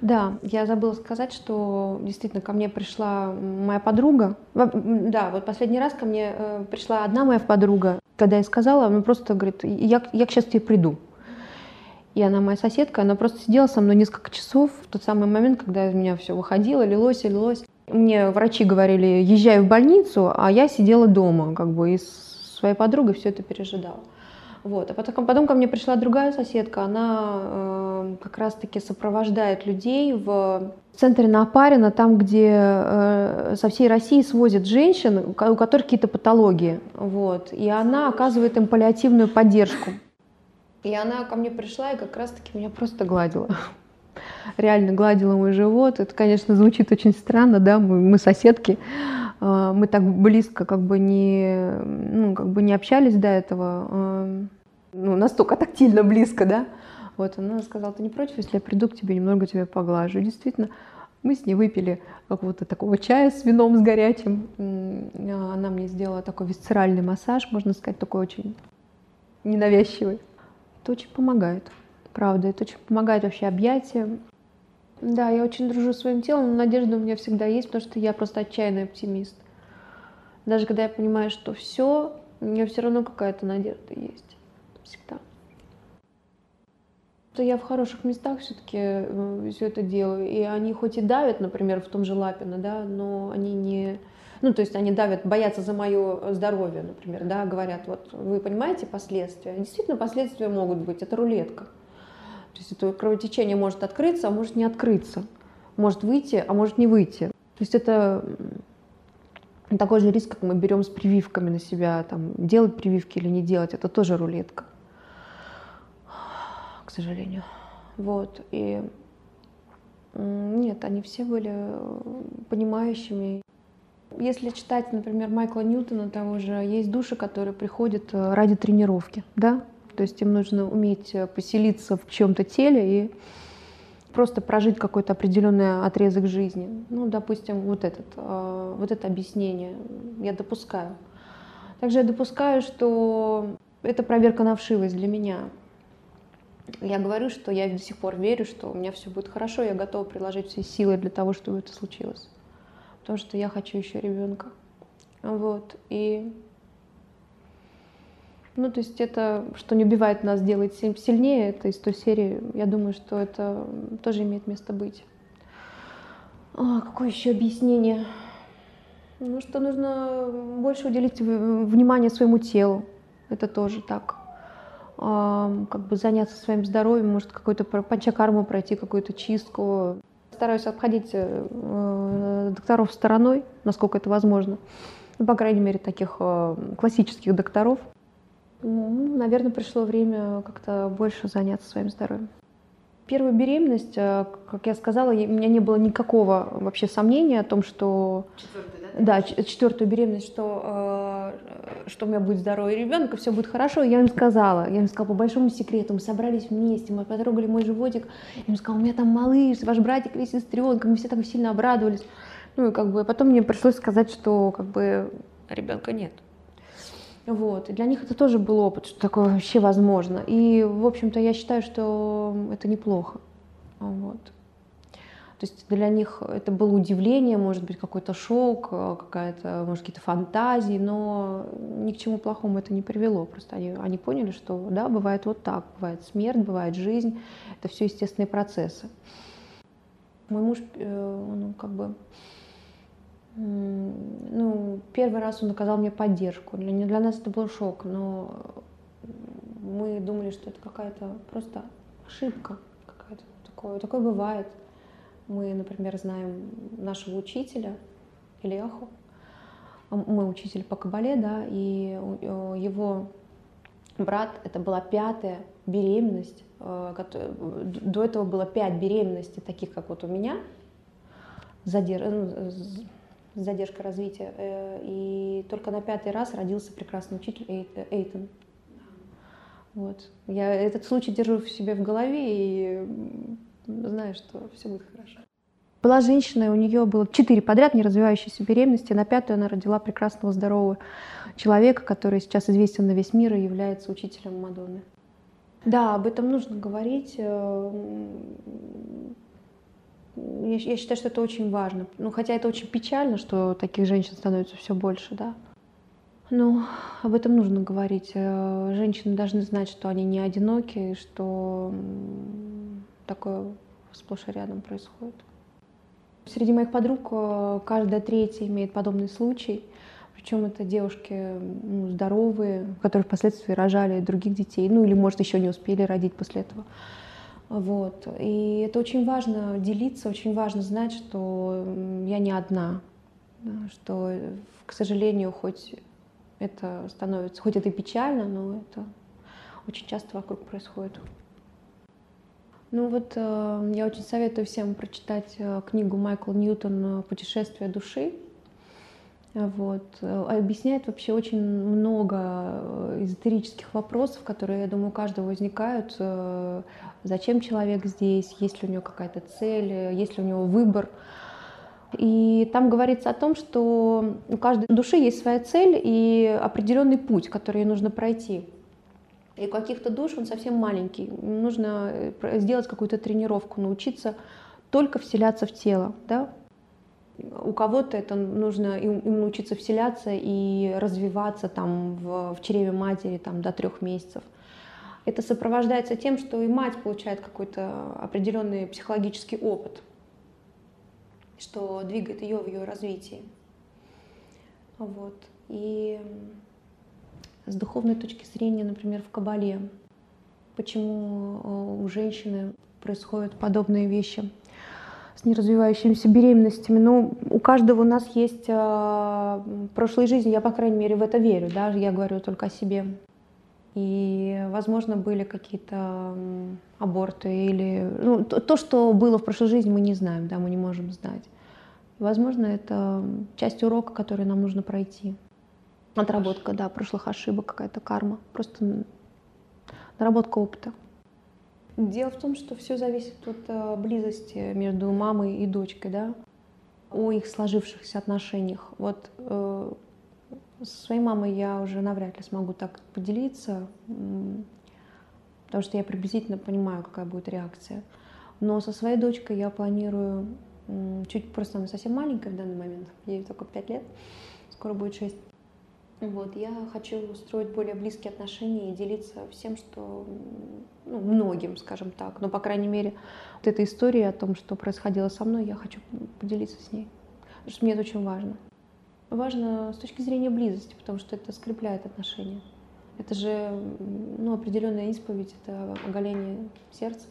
Да, я забыла сказать, что действительно ко мне пришла моя подруга. Да, вот последний раз ко мне э, пришла одна моя подруга. Когда я сказала, она просто говорит, я, я сейчас тебе приду. И она моя соседка, она просто сидела со мной несколько часов в тот самый момент, когда из меня все выходило, лилось лилось. Мне врачи говорили, езжай в больницу, а я сидела дома, как бы, и с своей подругой все это пережидала. Вот. А потом, потом ко мне пришла другая соседка, она э, как раз-таки сопровождает людей в центре на Апарина, там, где э, со всей России свозят женщин, у которых какие-то патологии. Вот. И она оказывает им паллиативную поддержку. И она ко мне пришла и как раз-таки меня просто гладила. (laughs) Реально гладила мой живот. Это, конечно, звучит очень странно, да, мы, мы соседки. Э, мы так близко как бы не, ну, как бы не общались до этого, э, ну, настолько тактильно близко, да. Вот она сказала, ты не против, если я приду к тебе, немного тебя поглажу. И действительно, мы с ней выпили какого-то такого чая с вином, с горячим. Она мне сделала такой висцеральный массаж, можно сказать, такой очень ненавязчивый. Это очень помогает, правда, это очень помогает вообще объятия, да, я очень дружу своим телом, но надежда у меня всегда есть, потому что я просто отчаянный оптимист. Даже когда я понимаю, что все, у меня все равно какая-то надежда есть. Всегда. То я в хороших местах все-таки э, все это делаю. И они хоть и давят, например, в том же Лапино, да, но они не... Ну, то есть они давят, боятся за мое здоровье, например, да, говорят, вот вы понимаете последствия? Действительно, последствия могут быть, это рулетка. То есть это кровотечение может открыться, а может не открыться. Может выйти, а может не выйти. То есть это Такой же риск, как мы берем с прививками на себя, там, делать прививки или не делать, это тоже рулетка, сожалению. Вот, и нет, они все были э, понимающими. Если читать, например, Майкла Ньютона того же, есть души, которые приходят э, ради тренировки, да? То есть им нужно уметь э, поселиться в чем-то теле и просто прожить какой-то определенный отрезок жизни. Ну, допустим, вот, этот, вот это объяснение я допускаю. Также я допускаю, что это проверка на вшивость для меня. Я говорю, что я до сих пор верю, что у меня все будет хорошо, я готова приложить все силы для того, чтобы это случилось. Потому что я хочу еще ребенка. Вот. И ну, то есть это, что не убивает нас, делает сильнее, это из той серии, я думаю, что это тоже имеет место быть. А, какое еще объяснение? Ну, что нужно больше уделить внимание своему телу. Это тоже так. Как бы заняться своим здоровьем, может, какой-то панчакарму пройти, какую-то чистку. Стараюсь обходить э, докторов стороной, насколько это возможно. Ну, по крайней мере, таких э, классических докторов. Ну, наверное, пришло время как-то больше заняться своим здоровьем. Первая беременность, э, как я сказала, у меня не было никакого вообще сомнения о том, что... Четвертую, да? Да, четвертую беременность, что, э, что у меня будет здоровый ребенок, и все будет хорошо. Я им сказала, я им сказала по большому секрету, мы собрались вместе, мы потрогали мой животик, я им сказала, у меня там малыш, ваш братик или сестренка, мы все так сильно обрадовались. Ну и как бы потом мне пришлось сказать, что как бы ребенка нет. Вот. И для них это тоже был опыт, что такое вообще возможно. И, в общем-то, я считаю, что это неплохо. Вот. То есть для них это было удивление, может быть, какой-то шок, какая-то, может, какие-то фантазии, но ни к чему плохому это не привело. Просто они, они поняли, что да, бывает вот так, бывает смерть, бывает жизнь, это все естественные процессы. Мой муж, э, он как бы ну, первый раз он оказал мне поддержку. Для, для нас это был шок, но мы думали, что это какая-то просто ошибка. Какая-то. Такое, такое бывает. Мы, например, знаем нашего учителя Ильяху. Мы учитель по кабале, да, и его брат, это была пятая беременность. Э, до этого было пять беременностей, таких как вот у меня, задерж задержка развития. Э, и только на пятый раз родился прекрасный учитель Эйтон. Вот. Я этот случай держу в себе в голове и знаю, что все будет хорошо. Была женщина, у нее было четыре подряд неразвивающиеся беременности. На пятую она родила прекрасного, здорового человека, который сейчас известен на весь мир и является учителем Мадонны. Да, об этом нужно говорить. Э, я, я считаю, что это очень важно. Ну, хотя это очень печально, что таких женщин становится все больше, да. Ну, об этом нужно говорить. Э, женщины должны знать, что они не одиноки, что такое сплошь и рядом происходит. Среди моих подруг э, каждая третья имеет подобный случай. Причем это девушки ну, здоровые, которые впоследствии рожали других детей, ну или, может, еще не успели родить после этого. Вот. И это очень важно делиться, очень важно знать, что я не одна, что, к сожалению, хоть это становится, хоть это и печально, но это очень часто вокруг происходит. Ну вот э, я очень советую всем прочитать э, книгу Майкла Ньютона «Путешествие души». Вот. Э, объясняет вообще очень много эзотерических вопросов, которые, я думаю, у каждого возникают. Зачем человек здесь, есть ли у него какая-то цель, есть ли у него выбор. И там говорится о том, что у каждой души есть своя цель и определенный путь, который ей нужно пройти. И каких-то душ он совсем маленький. Нужно сделать какую-то тренировку, научиться только вселяться в тело. Да? у кого-то это нужно им, им научиться вселяться и развиваться там в, в чреве матери там, до трех месяцев. Это сопровождается тем, что и мать получает какой-то определенный психологический опыт, что двигает ее в ее развитии. Вот. И с духовной точки зрения, например, в Кабале, почему э, у женщины происходят подобные вещи – с неразвивающимися беременностями. Ну, у каждого у нас есть э, прошлой жизни, я, по крайней мере, в это верю, да, я говорю только о себе. И, возможно, были какие-то аборты или... Ну, то, то, что было в прошлой жизни, мы не знаем, да, мы не можем знать. Возможно, это часть урока, который нам нужно пройти. Отработка, да, прошлых ошибок, какая-то карма. Просто наработка опыта. Дело в том, что все зависит от э, близости между мамой и дочкой, да, о их сложившихся отношениях. Вот э, со своей мамой я уже навряд ли смогу так поделиться, потому что я приблизительно понимаю, какая будет реакция. Но со своей дочкой я планирую чуть просто она совсем маленькая в данный момент, ей только 5 лет, скоро будет 6. Вот, я хочу устроить более близкие отношения и делиться всем, что, ну, многим, скажем так. Но, по крайней мере, вот эта история о том, что происходило со мной, я хочу поделиться с ней. Потому что мне это очень важно. Важно с точки зрения близости, потому что это скрепляет отношения. Это же ну, определенная исповедь, это оголение сердца.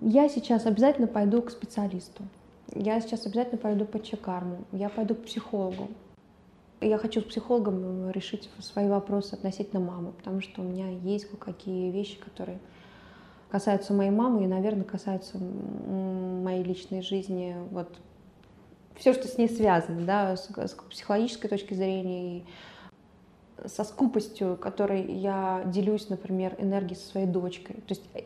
Я сейчас обязательно пойду к специалисту. Я сейчас обязательно пойду по чекарму. Я пойду к психологу. Я хочу с психологом решить свои вопросы относительно мамы, потому что у меня есть кое-какие вещи, которые касаются моей мамы и, наверное, касаются моей личной жизни. Вот все, что с ней связано, да, с, с психологической точки зрения и со скупостью, которой я делюсь, например, энергией со своей дочкой. То есть э,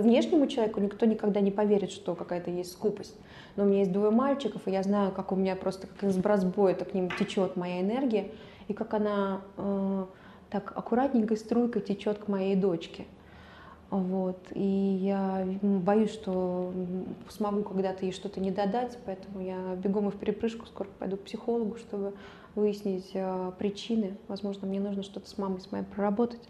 внешнему человеку никто никогда не поверит, что какая-то есть скупость но у меня есть двое мальчиков, и я знаю, как у меня просто как из бразбоя к ним течет моя энергия, и как она э, так аккуратненькой струйкой течет к моей дочке. Вот. И я боюсь, что смогу когда-то ей что-то не додать, поэтому я бегом и в перепрыжку скоро пойду к психологу, чтобы выяснить э, причины. Возможно, мне нужно что-то с мамой с моей проработать.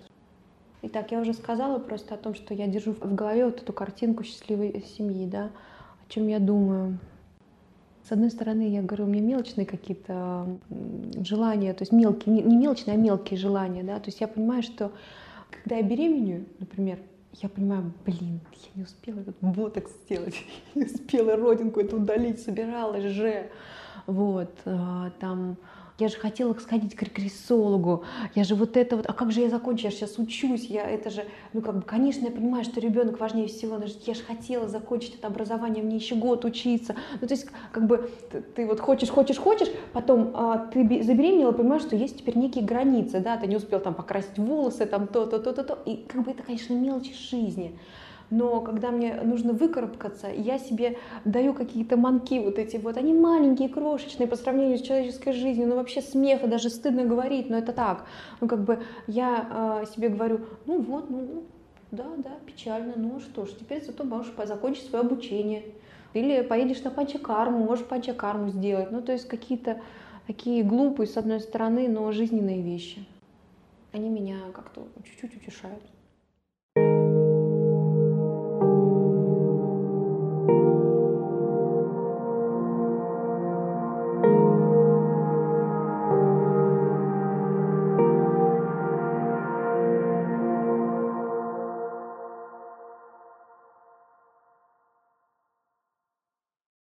Итак, я уже сказала просто о том, что я держу в голове вот эту картинку счастливой семьи, да, о чем я думаю. С одной стороны, я говорю, у меня мелочные какие-то желания, то есть мелкие, не мелочные, а мелкие желания, да, то есть я понимаю, что когда я беременею, например, я понимаю, блин, я не успела этот ботокс сделать, (laughs) не успела родинку эту удалить, собиралась же, вот, а, там, я же хотела сходить к регрессологу, я же вот это вот, а как же я закончу, я же сейчас учусь, я это же, ну как бы, конечно, я понимаю, что ребенок важнее всего, но я же хотела закончить это образование, мне еще год учиться, ну то есть как бы ты, ты вот хочешь, хочешь, хочешь, потом а, ты забеременела, понимаешь, что есть теперь некие границы, да, ты не успел там покрасить волосы, там то-то, то-то, то, и как бы это, конечно, мелочи жизни, но когда мне нужно выкарабкаться, я себе даю какие-то манки вот эти вот, они маленькие, крошечные по сравнению с человеческой жизнью, ну вообще смеха, даже стыдно говорить, но это так. Ну как бы я э, себе говорю, ну вот, ну да, да, печально, ну что ж, теперь зато можешь закончить свое обучение. Или поедешь на панчакарму, можешь панчакарму сделать. Ну то есть какие-то такие глупые, с одной стороны, но жизненные вещи. Они меня как-то чуть-чуть утешают.